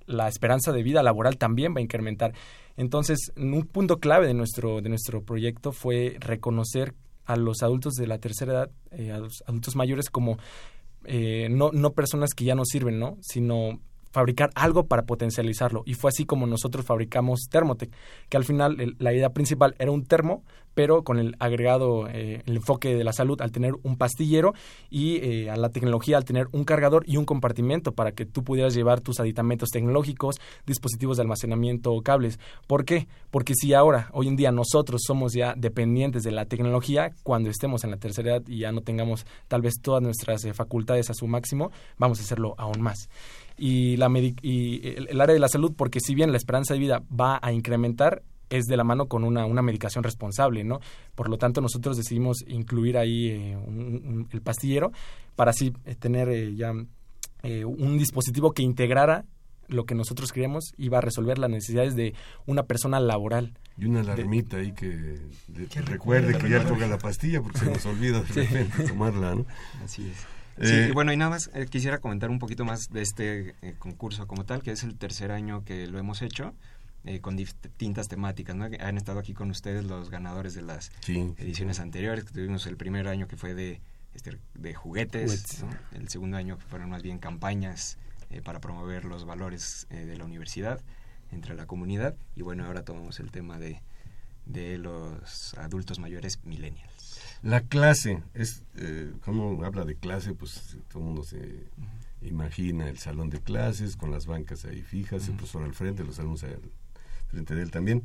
la esperanza de vida laboral también va a incrementar. Entonces, un punto clave de nuestro, de nuestro proyecto fue reconocer a los adultos de la tercera edad, eh, a los adultos mayores, como eh, no, no personas que ya no sirven, ¿no? sino fabricar algo para potencializarlo. Y fue así como nosotros fabricamos Thermotec, que al final la idea principal era un termo, pero con el agregado, eh, el enfoque de la salud al tener un pastillero y eh, a la tecnología al tener un cargador y un compartimento para que tú pudieras llevar tus aditamentos tecnológicos, dispositivos de almacenamiento o cables. ¿Por qué? Porque si ahora, hoy en día, nosotros somos ya dependientes de la tecnología, cuando estemos en la tercera edad y ya no tengamos tal vez todas nuestras eh, facultades a su máximo, vamos a hacerlo aún más y, la y el, área de la salud, porque si bien la esperanza de vida va a incrementar, es de la mano con una, una medicación responsable, ¿no? Por lo tanto, nosotros decidimos incluir ahí eh, el pastillero para así eh, tener eh, ya un dispositivo que integrara lo que nosotros queríamos iba a resolver las necesidades de una persona laboral. Y una alarmita ahí que, recuerde que ya toca la pastilla porque se nos olvida de repente tomarla, ¿no? Así es. Sí, eh, bueno, y nada más eh, quisiera comentar un poquito más de este eh, concurso como tal, que es el tercer año que lo hemos hecho. con distintas temáticas, ¿no? Han estado aquí con ustedes los ganadores de las ediciones anteriores, que tuvimos el primer año que fue de, este, de juguetes, el segundo año que fueron más bien campañas para promover los valores de la universidad entre la comunidad, y bueno, ahora tomamos el tema de, de los adultos mayores millennials. La clase, es eh, cuando habla de clase, pues todo el mundo se imagina el salón de clases con las bancas ahí fijas, el profesor al frente, los alumnos al frente de él también.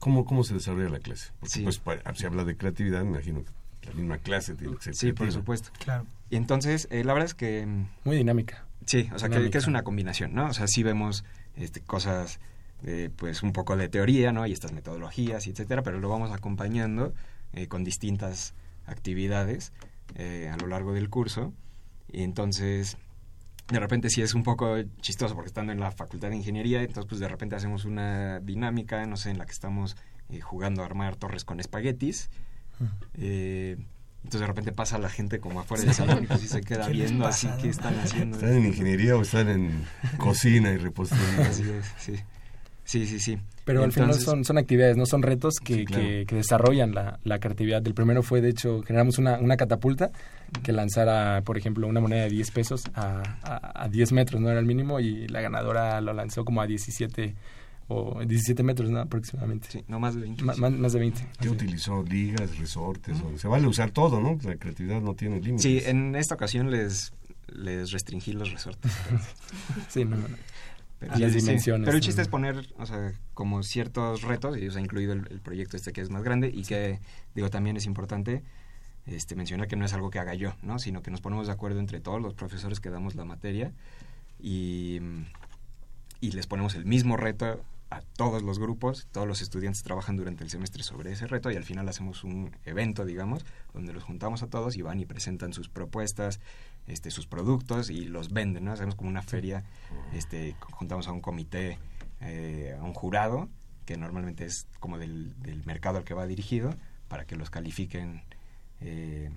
¿Cómo, cómo se desarrolla la clase? Porque pues si habla de creatividad, me imagino que la misma clase tiene que ser Sí, por supuesto. Claro. Y entonces, eh, la verdad es que... Mm, Muy dinámica. Sí, o sea, que, es una combinación, ¿no? O sea, sí vemos este, cosas, eh, pues un poco de teoría, ¿no? Y estas metodologías, y etcétera, pero lo vamos acompañando eh, con distintas actividades eh, a lo largo del curso. Y entonces, de repente sí es un poco chistoso porque estando en la facultad de ingeniería, entonces pues de repente hacemos una dinámica, no sé, en la que estamos eh, jugando a armar torres con espaguetis. Eh, entonces de repente pasa la gente como afuera del salón y pues se queda viendo así que están haciendo. ¿Están en ingeniería o están en cocina y repostería? Así es, sí. Sí, sí, sí. Pero al final son, son actividades, no son retos que, que, desarrollan la, la, creatividad. El primero fue, de hecho, generamos una, una catapulta que lanzara, por ejemplo, una moneda de 10 pesos a, a, 10 metros, no era el mínimo, y la ganadora lo lanzó como a 17 o 17 metros ¿no? aproximadamente. Sí, no más de 20. más de 20. ¿Qué utilizó? Ligas, resortes, se vale usar todo, ¿no? La creatividad no tiene límites. Sí, en esta ocasión les, les restringí los resortes. <laughs> sí, no, no. Pero, las dimensiones. Pero el chiste es poner, o sea, como ciertos retos, y o sea, incluido el, proyecto este que es más grande y que, digo, también es importante este, mencionar que no es algo que haga yo, ¿no? Sino que nos ponemos de acuerdo entre todos los profesores que damos la materia y, y les ponemos el mismo reto a todos los grupos, todos los estudiantes trabajan durante el semestre sobre ese reto y al final hacemos un evento, digamos, donde los juntamos a todos y van y presentan sus propuestas, este, sus productos y los venden, ¿no? Hacemos como una feria, este, juntamos a un comité, eh, a un jurado, que normalmente es como del, mercado al que va dirigido, para que los califiquen eh,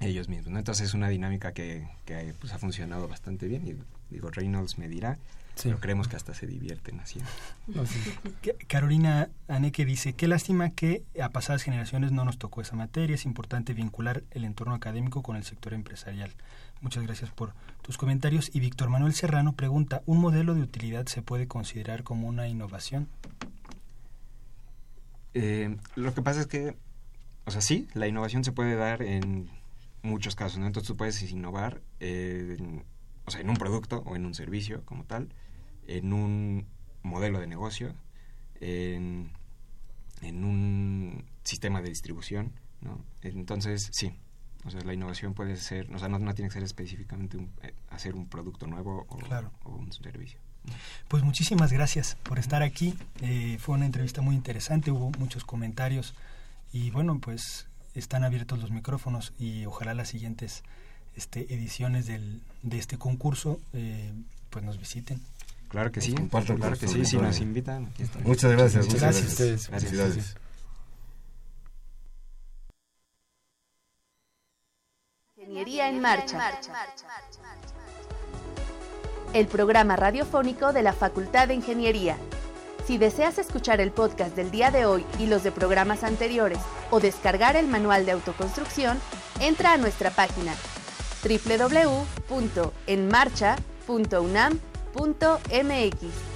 ellos mismos, ¿no? Entonces es una dinámica que, que pues, ha funcionado bastante bien y digo, Reynolds me dirá, pero creemos que hasta se divierten haciendo. <laughs> Carolina Aneque dice, qué lástima que a pasadas generaciones no nos tocó esa materia, es importante vincular el entorno académico con el sector empresarial. Muchas gracias por tus comentarios. Y Víctor Manuel Serrano pregunta, ¿un modelo de utilidad se puede considerar como una innovación? Eh, lo que pasa es que, o sea, sí, la innovación se puede dar en muchos casos, ¿no? Entonces tú puedes innovar, en, o sea, en un producto o en un servicio como tal, en un modelo de negocio, en, en un sistema de distribución, ¿no? Entonces, sí, o sea, la innovación puede ser, o sea, no, tiene que ser específicamente eh, hacer un producto nuevo o, un servicio. Pues muchísimas gracias por estar aquí. Eh, fue una entrevista muy interesante, hubo muchos comentarios y bueno, pues están abiertos los micrófonos y ojalá las siguientes este, ediciones del, de este concurso eh, pues nos visiten. Claro que sí, claro que sí, si nos invitan. Muchas gracias. Muchas gracias. Gracias. gracias. Ingeniería en marcha. el programa radiofónico de la Facultad de Ingeniería. Si deseas escuchar el podcast del día de hoy y los de programas anteriores o descargar el manual de autoconstrucción, entra a nuestra página www.enmarcha.unam.mx. Punto mx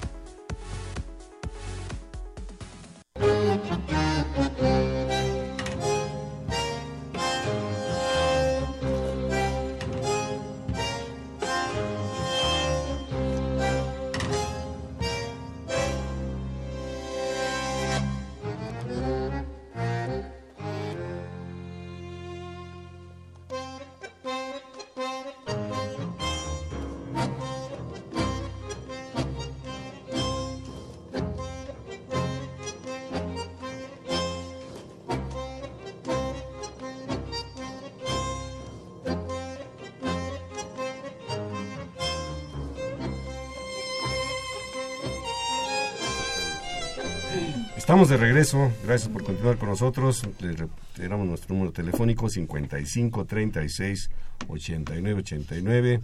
Estamos de regreso, gracias por continuar con nosotros. Le reiteramos nuestro número telefónico 55 36 89 89.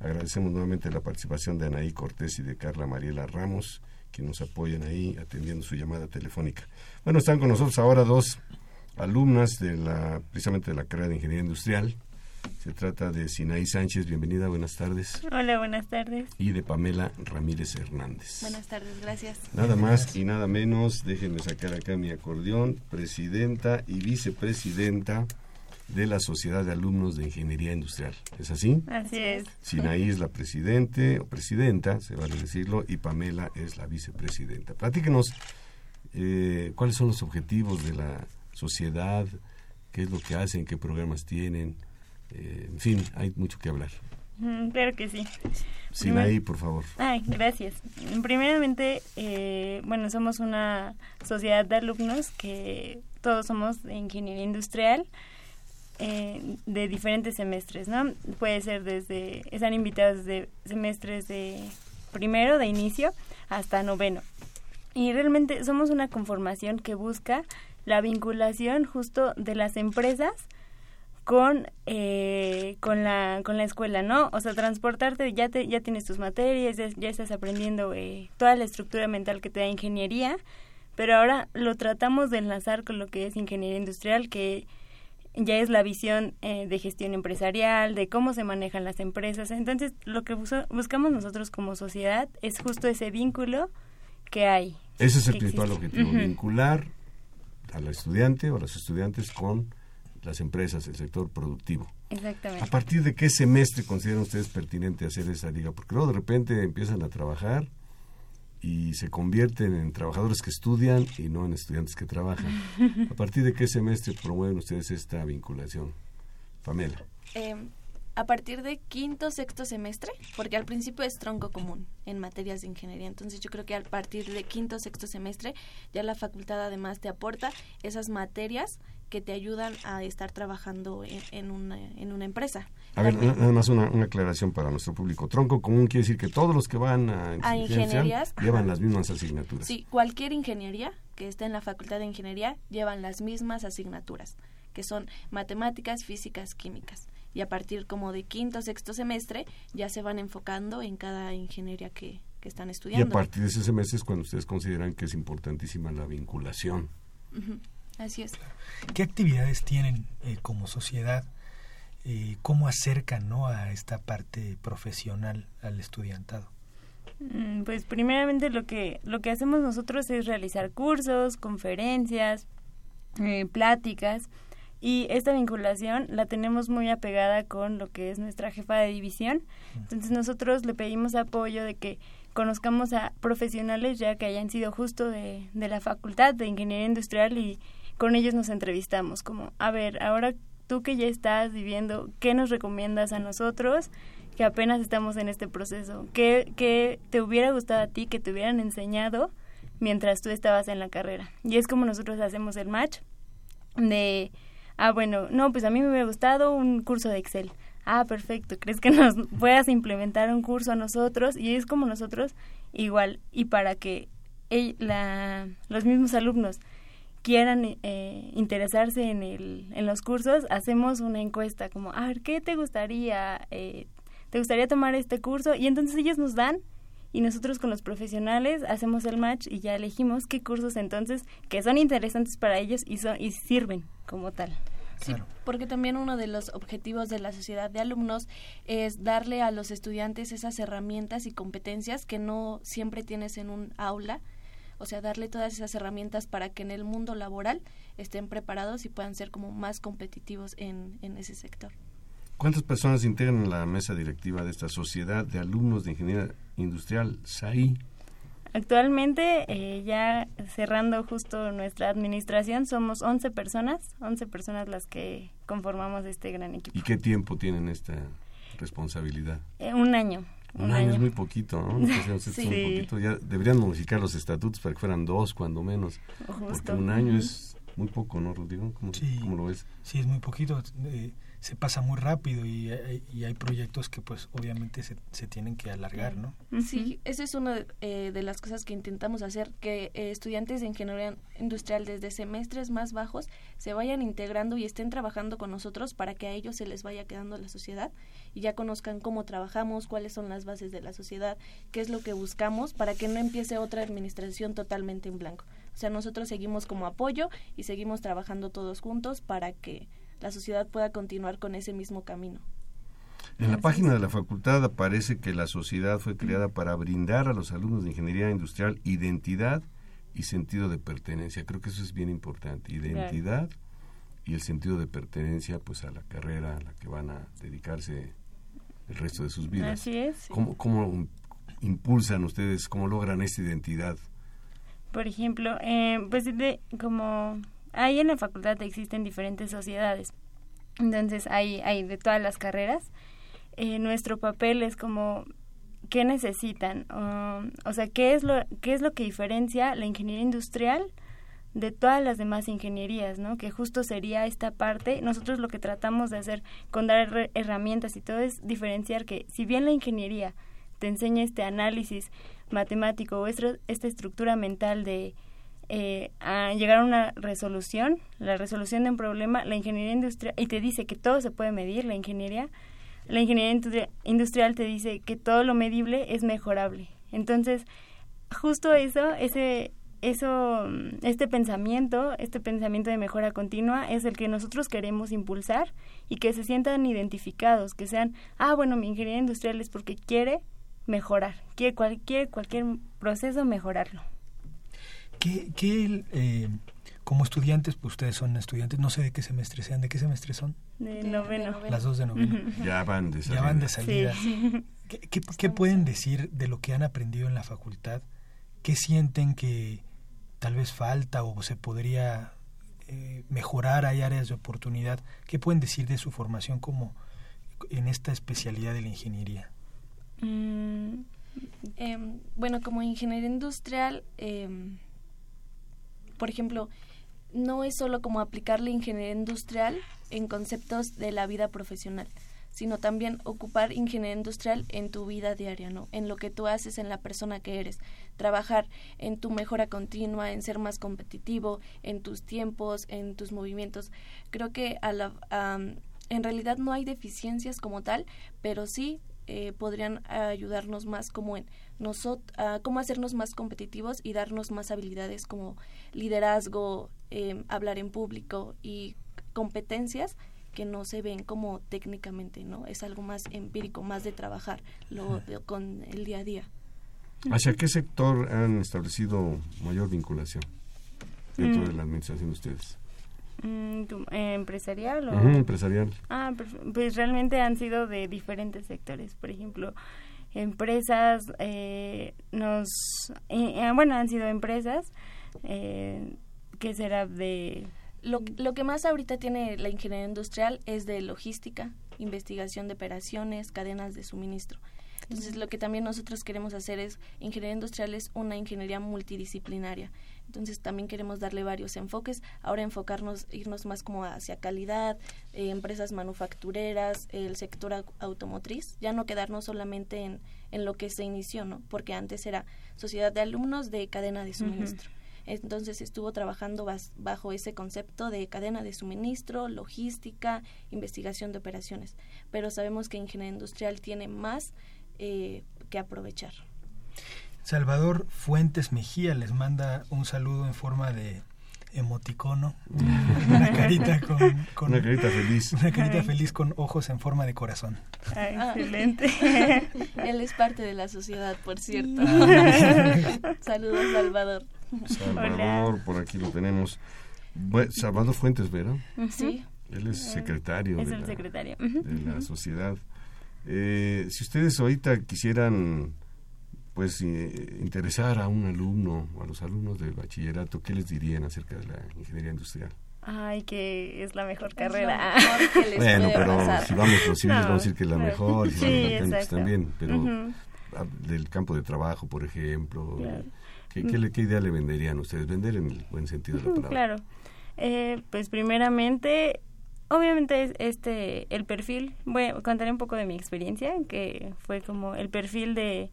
Agradecemos nuevamente la participación de Anaí Cortés y de Carla Mariela Ramos, que nos apoyan ahí atendiendo su llamada telefónica. Bueno, están con nosotros ahora dos alumnas de la precisamente de la carrera de Ingeniería Industrial, se trata de Sinaí Sánchez, bienvenida, buenas tardes. Hola, buenas tardes. Y de Pamela Ramírez Hernández. Buenas tardes, gracias. Nada más y nada menos, déjenme sacar acá mi acordeón, presidenta y vicepresidenta de la Sociedad de Alumnos de Ingeniería Industrial. ¿Es así? Así es. Sinaí es la presidente o presidenta, se vale decirlo, y Pamela es la vicepresidenta. Platíquenos eh, cuáles son los objetivos de la sociedad, qué es lo que hacen, qué programas tienen. Eh, en fin, hay mucho que hablar. Claro que sí. Sinaí, por favor. Ay, gracias. Primeramente, eh, bueno, somos una sociedad de alumnos que todos somos de ingeniería industrial eh, de diferentes semestres, ¿no? Puede ser desde, están invitados de semestres de primero, de inicio, hasta noveno. Y realmente somos una conformación que busca la vinculación justo de las empresas con eh, con la con la escuela no o sea transportarte ya te, ya tienes tus materias ya, estás aprendiendo eh, toda la estructura mental que te da ingeniería pero ahora lo tratamos de enlazar con lo que es ingeniería industrial que ya es la visión eh, de gestión empresarial de cómo se manejan las empresas. Entonces lo que buscamos nosotros como sociedad es justo ese vínculo que hay ese es el principal objetivo vincular al estudiante o a los estudiantes con las empresas, el sector productivo. Exactamente. ¿A partir de qué semestre consideran ustedes pertinente hacer esa liga? Porque luego de repente empiezan a trabajar y se convierten en trabajadores que estudian y no en estudiantes que trabajan. <laughs> ¿A partir de qué semestre promueven ustedes esta vinculación? Pamela. Eh, a partir de quinto, sexto semestre, porque al principio es tronco común en materias de ingeniería. Entonces yo creo que a partir de quinto, sexto semestre ya la facultad además te aporta esas materias que te ayudan a estar trabajando en, una, en una empresa. A ver, nada más una, aclaración para nuestro público. Tronco común quiere decir que todos los que van a, a ingenierías llevan las mismas asignaturas. Sí, cualquier ingeniería que esté en la facultad de ingeniería llevan las mismas asignaturas, que son matemáticas, físicas, químicas. Y a partir como de quinto, sexto semestre ya se van enfocando en cada ingeniería que, que están estudiando. Y a partir de ese semestre es cuando ustedes consideran que es importantísima la vinculación. Así es. ¿Qué actividades tienen eh, como sociedad? Eh, ¿Cómo acercan ¿no? a esta parte profesional al estudiantado? Mm, pues primeramente lo que, lo que hacemos nosotros es realizar cursos, conferencias, eh, pláticas y esta vinculación la tenemos muy apegada con lo que es nuestra jefa de división. Entonces nosotros le pedimos apoyo de que conozcamos a profesionales ya que hayan sido justo de, de la facultad de ingeniería industrial y con ellos nos entrevistamos, como, a ver, ahora tú que ya estás viviendo, ¿qué nos recomiendas a nosotros que apenas estamos en este proceso? ¿Qué, qué te hubiera gustado a ti que te hubieran enseñado mientras tú estabas en la carrera? Y es como nosotros hacemos el match de, ah, bueno, no, pues a mí me hubiera gustado un curso de Excel. Ah, perfecto, ¿crees que nos puedas implementar un curso a nosotros? Y es como nosotros igual, y para que la, los mismos alumnos quieran eh, interesarse en, el, en los cursos, hacemos una encuesta como, a ver, ¿qué te gustaría eh, ¿te gustaría tomar este curso? Y entonces ellos nos dan y nosotros con los profesionales hacemos el match y ya elegimos qué cursos entonces que son interesantes para ellos y, son, y sirven como tal. Sí, porque también uno de los objetivos de la sociedad de alumnos es darle a los estudiantes esas herramientas y competencias que no siempre tienes en un aula, o sea, darle todas esas herramientas para que en el mundo laboral estén preparados y puedan ser como más competitivos en, en ese sector. ¿Cuántas personas integran la mesa directiva de esta sociedad de alumnos de ingeniería industrial, SAI? Actualmente, eh, ya cerrando justo nuestra administración, somos 11 personas, 11 personas las que conformamos este gran equipo. ¿Y qué tiempo tienen esta responsabilidad? Eh, un año. Un, año, es muy poquito, ¿no? sí. <laughs> poquito. Ya deberían modificar los estatutos para que fueran dos, cuando menos. Porque un año es muy poco, ¿no, Rodrigo? ¿Cómo, ¿cómo lo ves? Sí, es muy poquito. Eh, se pasa muy rápido y, y, hay proyectos que pues obviamente se, se tienen que alargar, ¿no? Sí, esa es una eh, de las cosas que intentamos hacer, que eh, estudiantes de ingeniería industrial desde semestres más bajos se vayan integrando y estén trabajando con nosotros para que a ellos se les vaya quedando la sociedad y ya conozcan cómo trabajamos, cuáles son las bases de la sociedad, qué es lo que buscamos para que no empiece otra administración totalmente en blanco. O sea, nosotros seguimos como apoyo y seguimos trabajando todos juntos para que la sociedad pueda continuar con ese mismo camino. En la página de la facultad aparece que la sociedad fue creada para brindar a los alumnos de ingeniería industrial identidad y sentido de pertenencia. Creo que eso es bien importante. Identidad y el sentido de pertenencia pues a la carrera a la que van a dedicarse el resto de sus vidas. Así es. ¿Cómo, cómo impulsan ustedes, cómo logran esta identidad? Por ejemplo, eh, pues de, como Ahí en la facultad existen diferentes sociedades. Entonces, hay, hay de todas las carreras. Eh, nuestro papel es como qué necesitan, o sea, qué es lo qué es lo que diferencia la ingeniería industrial de todas las demás ingenierías, ¿no? Que justo sería esta parte. Nosotros lo que tratamos de hacer con dar herramientas y todo es diferenciar que si bien la ingeniería te enseña este análisis matemático o esta estructura mental de eh, a llegar a una resolución, la resolución de un problema, la ingeniería industrial, y te dice que todo se puede medir, la ingeniería, la ingeniería industrial te dice que todo lo medible es mejorable. Entonces, justo eso, ese, eso, este pensamiento, este pensamiento de mejora continua es el que nosotros queremos impulsar y que se sientan identificados, que sean, ah, bueno, mi ingeniería industrial es porque quiere mejorar, quiere cualquier, cualquier proceso mejorarlo. ¿Qué, eh, como estudiantes, pues ustedes son estudiantes, no sé de qué semestre sean, ¿de qué semestre son? De noveno. Las dos de noveno. Ya van de salida. Ya van de salida. ¿Qué, pueden decir de lo que han aprendido en la facultad? ¿Qué sienten que tal vez falta o se podría eh, mejorar? ¿Hay áreas de oportunidad? ¿Qué pueden decir de su formación como en esta especialidad de la ingeniería? Mm, em, bueno, como ingeniero industrial... Eh, por ejemplo, no es solo como aplicar la ingeniería industrial en conceptos de la vida profesional, sino también ocupar ingeniería industrial en tu vida diaria, ¿no? En lo que tú haces, en la persona que eres. Trabajar en tu mejora continua, en ser más competitivo, en tus tiempos, en tus movimientos. Creo que a la, en realidad no hay deficiencias como tal, pero sí eh, podrían ayudarnos más como en nosotros, cómo hacernos más competitivos y darnos más habilidades como liderazgo, em, hablar en público y competencias que no se ven como técnicamente, ¿no? Es algo más empírico, más de trabajar lo con el día a día. ¿Hacia qué sector han establecido mayor vinculación dentro mm. de la administración de ustedes? Mm, eh, ¿Empresarial o...? empresarial. Ah, pues, pues, realmente han sido de diferentes sectores. Por ejemplo, empresas eh, nos... Eh, bueno, han sido empresas eh, que será de... Lo, lo que más ahorita tiene la ingeniería industrial es de logística, investigación de operaciones, cadenas de suministro. Entonces, lo que también nosotros queremos hacer es, ingeniería industrial es una ingeniería multidisciplinaria. Entonces, también queremos darle varios enfoques. Ahora enfocarnos, irnos más como hacia calidad, eh, empresas manufactureras, el sector automotriz, ya no quedarnos solamente en, en lo que se inició, ¿no? Porque antes era sociedad de alumnos de cadena de suministro. Entonces estuvo trabajando bajo ese concepto de cadena de suministro, logística, investigación de operaciones. Pero sabemos que ingeniería industrial tiene más eh, que aprovechar. Salvador Fuentes Mejía les manda un saludo en forma de emoticono, una carita con, una carita feliz, una carita feliz con ojos en forma de corazón. Ah, excelente. <laughs> Él es parte de la sociedad, por cierto. <laughs> Saludos, Salvador. Salvador, por aquí lo tenemos. Salvador Fuentes, ¿verdad? Sí. Él es secretario, es de, el la, secretario. de la sociedad. Eh, si ustedes ahorita quisieran pues eh, interesar a un alumno o a los alumnos de bachillerato, ¿qué les dirían acerca de la ingeniería industrial? Ay, que es la mejor carrera. <laughs> bueno, pero si vamos los civiles vamos a decir que es la mejor, si sí, vamos los también, pero del campo de trabajo, por ejemplo, ¿qué, qué, ¿qué, idea le venderían ustedes? Vender en el buen sentido de la palabra. Claro, eh, pues primeramente obviamente este el perfil bueno contaré un poco de mi experiencia que fue como el perfil de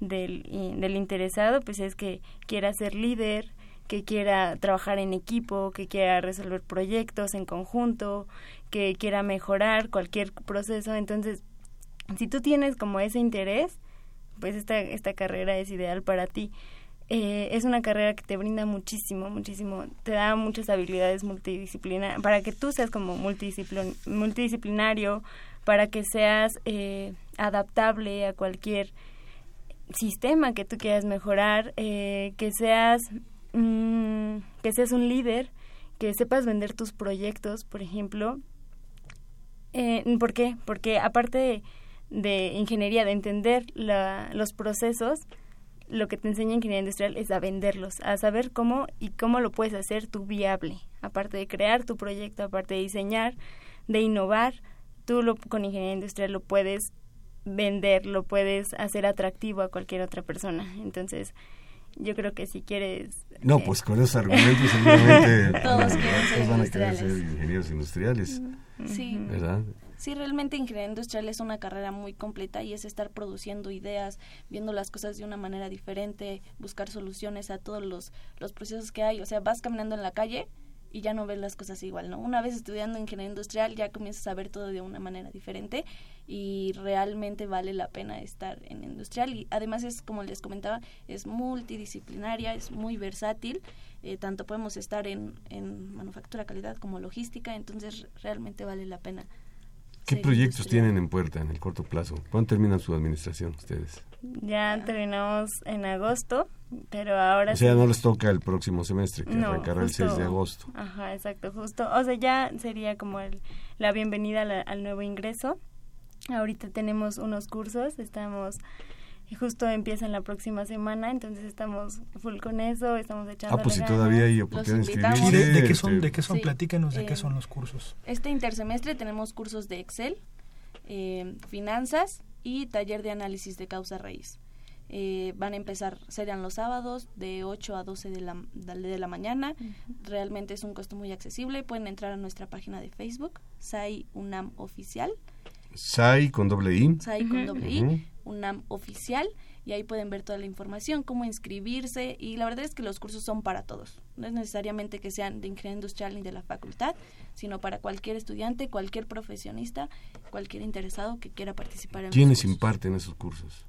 del, interesado pues es que quiera ser líder que quiera trabajar en equipo que quiera resolver proyectos en conjunto que quiera mejorar cualquier proceso. Entonces si tú tienes como ese interés pues esta esta carrera es ideal para ti. Eh, es una carrera que te brinda muchísimo, muchísimo, te da muchas habilidades multidisciplinarias, para que tú seas como multidisciplinario, para que seas eh, adaptable a cualquier sistema que tú quieras mejorar, eh, que seas mm, que seas un líder, que sepas vender tus proyectos, por ejemplo. ¿Por qué? Porque aparte de, ingeniería, de entender los procesos, lo que te enseña ingeniería industrial es a venderlos, a saber cómo y cómo lo puedes hacer tú viable. Aparte de crear tu proyecto, aparte de diseñar, de innovar, tú lo, con ingeniería industrial lo puedes vender, lo puedes hacer atractivo a cualquier otra persona. Entonces, yo creo que si quieres... No, eh, pues con esos argumentos seguramente todos, <laughs> todos van a querer ser ingenieros industriales. Sí. ¿Verdad? Sí, realmente ingeniería industrial es una carrera muy completa y es estar produciendo ideas, viendo las cosas de una manera diferente, buscar soluciones a todos los, los procesos que hay. O sea, vas caminando en la calle y ya no ves las cosas igual, ¿no? Una vez estudiando ingeniería industrial ya comienzas a ver todo de una manera diferente y realmente vale la pena estar en industrial y además es, como les comentaba, es multidisciplinaria, es muy versátil, eh, tanto podemos estar en, en manufactura calidad como logística, entonces realmente vale la pena ¿Qué proyectos tienen en puerta en el corto plazo? ¿Cuándo terminan su administración ustedes? Ya terminamos en agosto, pero ahora... O sea, no les toca el próximo semestre, que arrancará el 6 de agosto. Ajá, exacto, justo. O sea, ya sería como el, la bienvenida al nuevo ingreso. Ahorita tenemos unos cursos, estamos y justo empieza en la próxima semana, entonces estamos full con eso, estamos echando Ah, pues si todavía hay oportunidades de, ¿de, qué son? ¿De qué son? Platícanos de qué eh, son los cursos. Este intersemestre tenemos cursos de Excel, eh, finanzas y taller de análisis de causa raíz. Eh, van a empezar, serían los sábados de 8 a 12 de la, de la mañana. Realmente es un costo muy accesible. Pueden entrar a nuestra página de Facebook, SAI UNAM Oficial. SAI con doble I. SAI con doble I. UNAM oficial y ahí pueden ver toda la información, cómo inscribirse y la verdad es que los cursos son para todos. No es necesariamente que sean de ingeniería industrial ni de la facultad, sino para cualquier estudiante, cualquier profesionista, cualquier interesado que quiera participar en ¿Quiénes imparten esos cursos?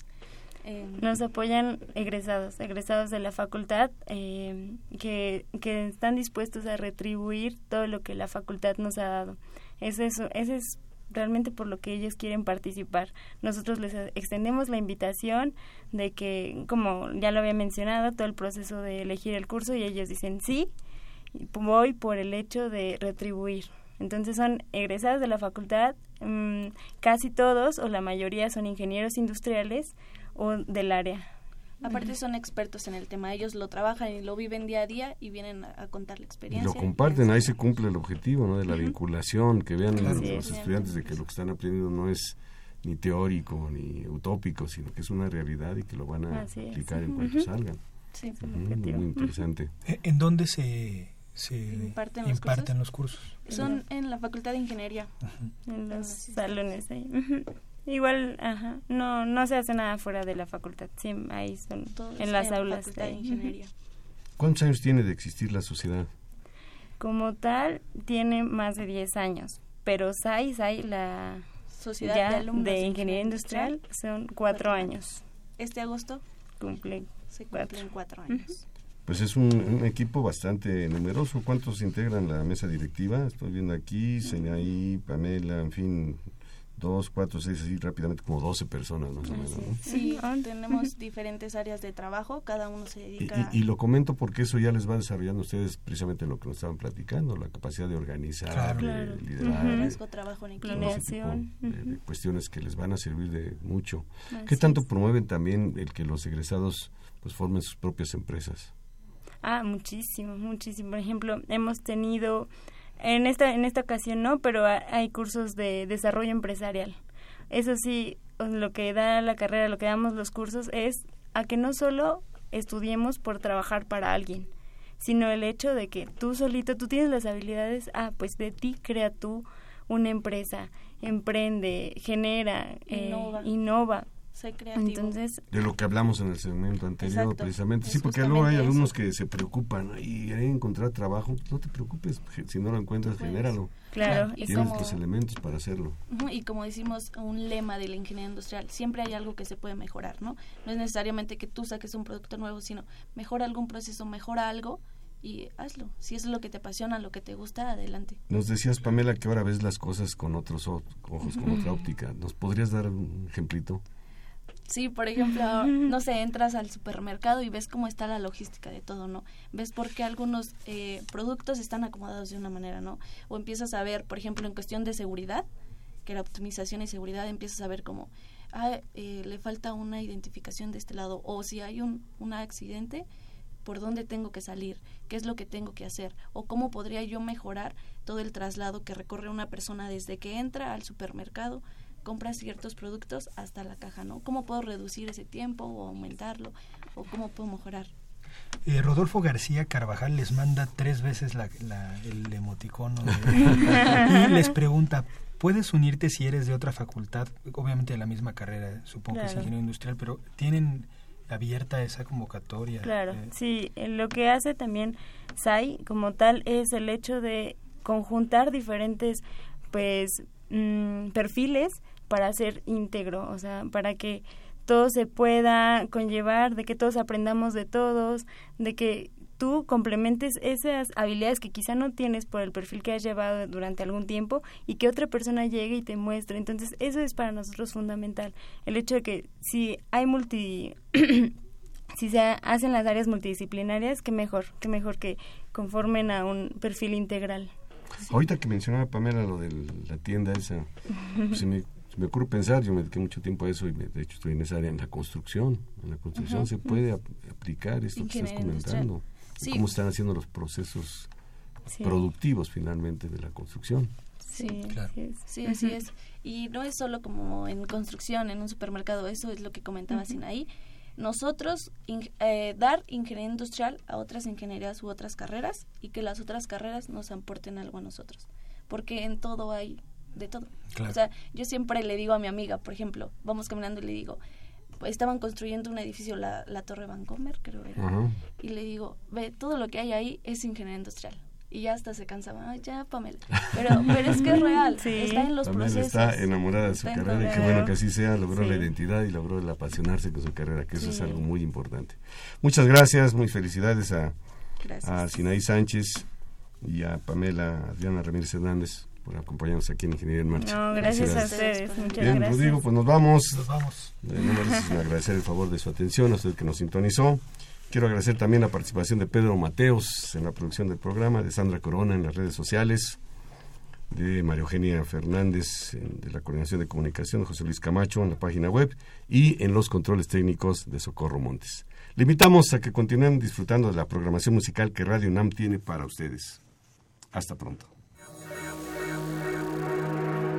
Eh, Nos apoyan egresados, egresados de la facultad eh, que, que están dispuestos a retribuir todo lo que la facultad nos ha dado. Ese es, ese es realmente por lo que ellos quieren participar. Nosotros les extendemos la invitación de que, como ya lo había mencionado, todo el proceso de elegir el curso y ellos dicen sí, voy por el hecho de retribuir. Entonces son egresados de la facultad, mm, casi todos o la mayoría son ingenieros industriales o del área Aparte son expertos en el tema, ellos lo trabajan y lo viven día a día y vienen a, contar la experiencia. Y lo comparten, ahí se cumple el objetivo ¿no? de la vinculación, que vean los, estudiantes de que lo que están aprendiendo no es ni teórico ni utópico, sino que es una realidad y que lo van a aplicar en cuanto salgan. Sí, muy interesante. ¿E-, ¿En dónde se, se imparten, los, cursos? Son en la Facultad de Ingeniería. En los salones ahí. Igual, ajá, no, no se hace nada fuera de la facultad, sí, ahí son en las aulas de ingeniería. ¿Cuántos años tiene de existir la sociedad? Como tal, tiene más de 10 años, pero SAI, SAI, la Sociedad ya de Alumnos de Ingeniería Industrial, son cuatro años. Este agosto Cumple se cuatro. cumplen cuatro años. Pues es un, un equipo bastante numeroso. ¿Cuántos integran la mesa directiva? Estoy viendo aquí, Senaí, Pamela, en fin, dos, cuatro, seis, así rápidamente, como 12 personas más o menos. ¿no? Sí, tenemos diferentes áreas de trabajo, cada uno se dedica y- y lo comento porque eso ya les va desarrollando a ustedes precisamente lo que nos estaban platicando, la capacidad de organizar, Claro. de liderar, Ujú. de- liderazgo, trabajo en equipo. de, de cuestiones que les van a servir de mucho. Así ¿Qué tanto es. promueven también el que los egresados pues formen sus propias empresas? Ah, muchísimo, muchísimo. Por ejemplo, hemos tenido, en esta, en esta ocasión no, pero ha- hay cursos de desarrollo empresarial. Eso sí, o- lo que da la carrera, lo que damos los cursos es a que no solo estudiemos por trabajar para alguien, sino el hecho de que tú solito, tú tienes las habilidades, ah, pues de ti crea tú una empresa, emprende, genera, eh, Innova. Sé creativo. Entonces, De lo que hablamos en el segmento anterior, Exacto. precisamente. Sí, porque luego hay alumnos eso. que se preocupan y quieren encontrar trabajo. No te preocupes, si no lo encuentras, Pues, genéralo. claro, Y Tienes como- los elementos para hacerlo. Y como decimos, un lema de la ingeniería industrial, siempre hay algo que se puede mejorar, ¿no? No es necesariamente que tú saques un producto nuevo, sino mejora algún proceso, mejora algo y hazlo. Si eso es lo que te apasiona, lo que te gusta, adelante. Nos decías, Pamela, que ahora ves las cosas con otros ojos, con otra óptica. ¿Nos podrías dar un ejemplito? Sí, por ejemplo, <laughs> no sé, entras al supermercado y ves cómo está la logística de todo, ¿no? Ves por qué algunos eh, productos están acomodados de una manera, ¿no? O empiezas a ver, por ejemplo, en cuestión de seguridad, que la optimización y seguridad, empiezas a ver cómo ah, eh, le falta una identificación de este lado, o si hay un, un accidente, por dónde tengo que salir, qué es lo que tengo que hacer, o cómo podría yo mejorar todo el traslado que recorre una persona desde que entra al supermercado compra ciertos productos hasta la caja, ¿no? ¿Cómo puedo reducir ese tiempo o aumentarlo? ¿O cómo puedo mejorar? Eh, Rodolfo García Carvajal les manda tres veces la- la- el emoticono de- <laughs> y les pregunta, ¿puedes unirte si eres de otra facultad? Obviamente de la misma carrera, supongo que es ingeniero industrial, pero ¿tienen abierta esa convocatoria? Claro, Eh, sí, eh, lo que hace también SAI como tal es el hecho de conjuntar diferentes pues mm, perfiles para ser íntegro, o sea, para que todo se pueda conllevar, de que todos aprendamos de todos, de que tú complementes esas habilidades que quizá no tienes por el perfil que has llevado durante algún tiempo y que otra persona llegue y te muestre. Entonces, eso es para nosotros fundamental. El hecho de que si hay multi <coughs> si se hacen las áreas multidisciplinarias, qué mejor, qué mejor que conformen a un perfil integral. Ahorita que mencionaba Pamela lo de la tienda esa, pues, me, me ocurre pensar, yo me dediqué mucho tiempo a eso y me- de hecho estoy en esa área, en la construcción. En la construcción se puede ap- aplicar esto que estás comentando. Sí. Cómo están haciendo los procesos Sí. productivos finalmente de la construcción. Sí, claro. así es. Sí, así es. Y no es solo como en construcción, en un supermercado, eso es lo que comentaba Sinaí. Nosotros ing- eh, dar ingeniería industrial a otras ingenierías u otras carreras y que las otras carreras nos aporten algo a nosotros. Porque en todo hay de todo. Claro. O sea, yo siempre le digo a mi amiga, por ejemplo, vamos caminando y le digo, pues, estaban construyendo un edificio, la, la Torre Vancomer, creo era. Y le digo, ve, todo lo que hay ahí es ingeniería industrial. Y ya hasta se cansaba, "Ay, ya, Pamela. Pero, <laughs> pero es que es real, Sí. está en los Pamela procesos. está enamorada de su Está carrera y qué bueno que así sea, logró Sí. la identidad y logró el apasionarse con su carrera, que eso es algo muy importante. Muchas gracias, muy felicidades a, Gracias. a Sinaí Sánchez y a Pamela Adriana Ramírez Hernández por acompañarnos aquí en Ingeniería en Marcha. No, gracias a ustedes, muchas Bien, gracias. Rodrigo, pues nos vamos. Nos vamos. Eh, no me agradecer el favor de su atención, a usted que nos sintonizó. Quiero agradecer también la participación de Pedro Mateos en la producción del programa, de Sandra Corona en las redes sociales, de María Eugenia Fernández en- de la Coordinación de Comunicación, de José Luis Camacho en la página web y en los controles técnicos de Socorro Montes. Le invitamos a que continúen disfrutando de la programación musical que Radio UNAM tiene para ustedes. Hasta pronto.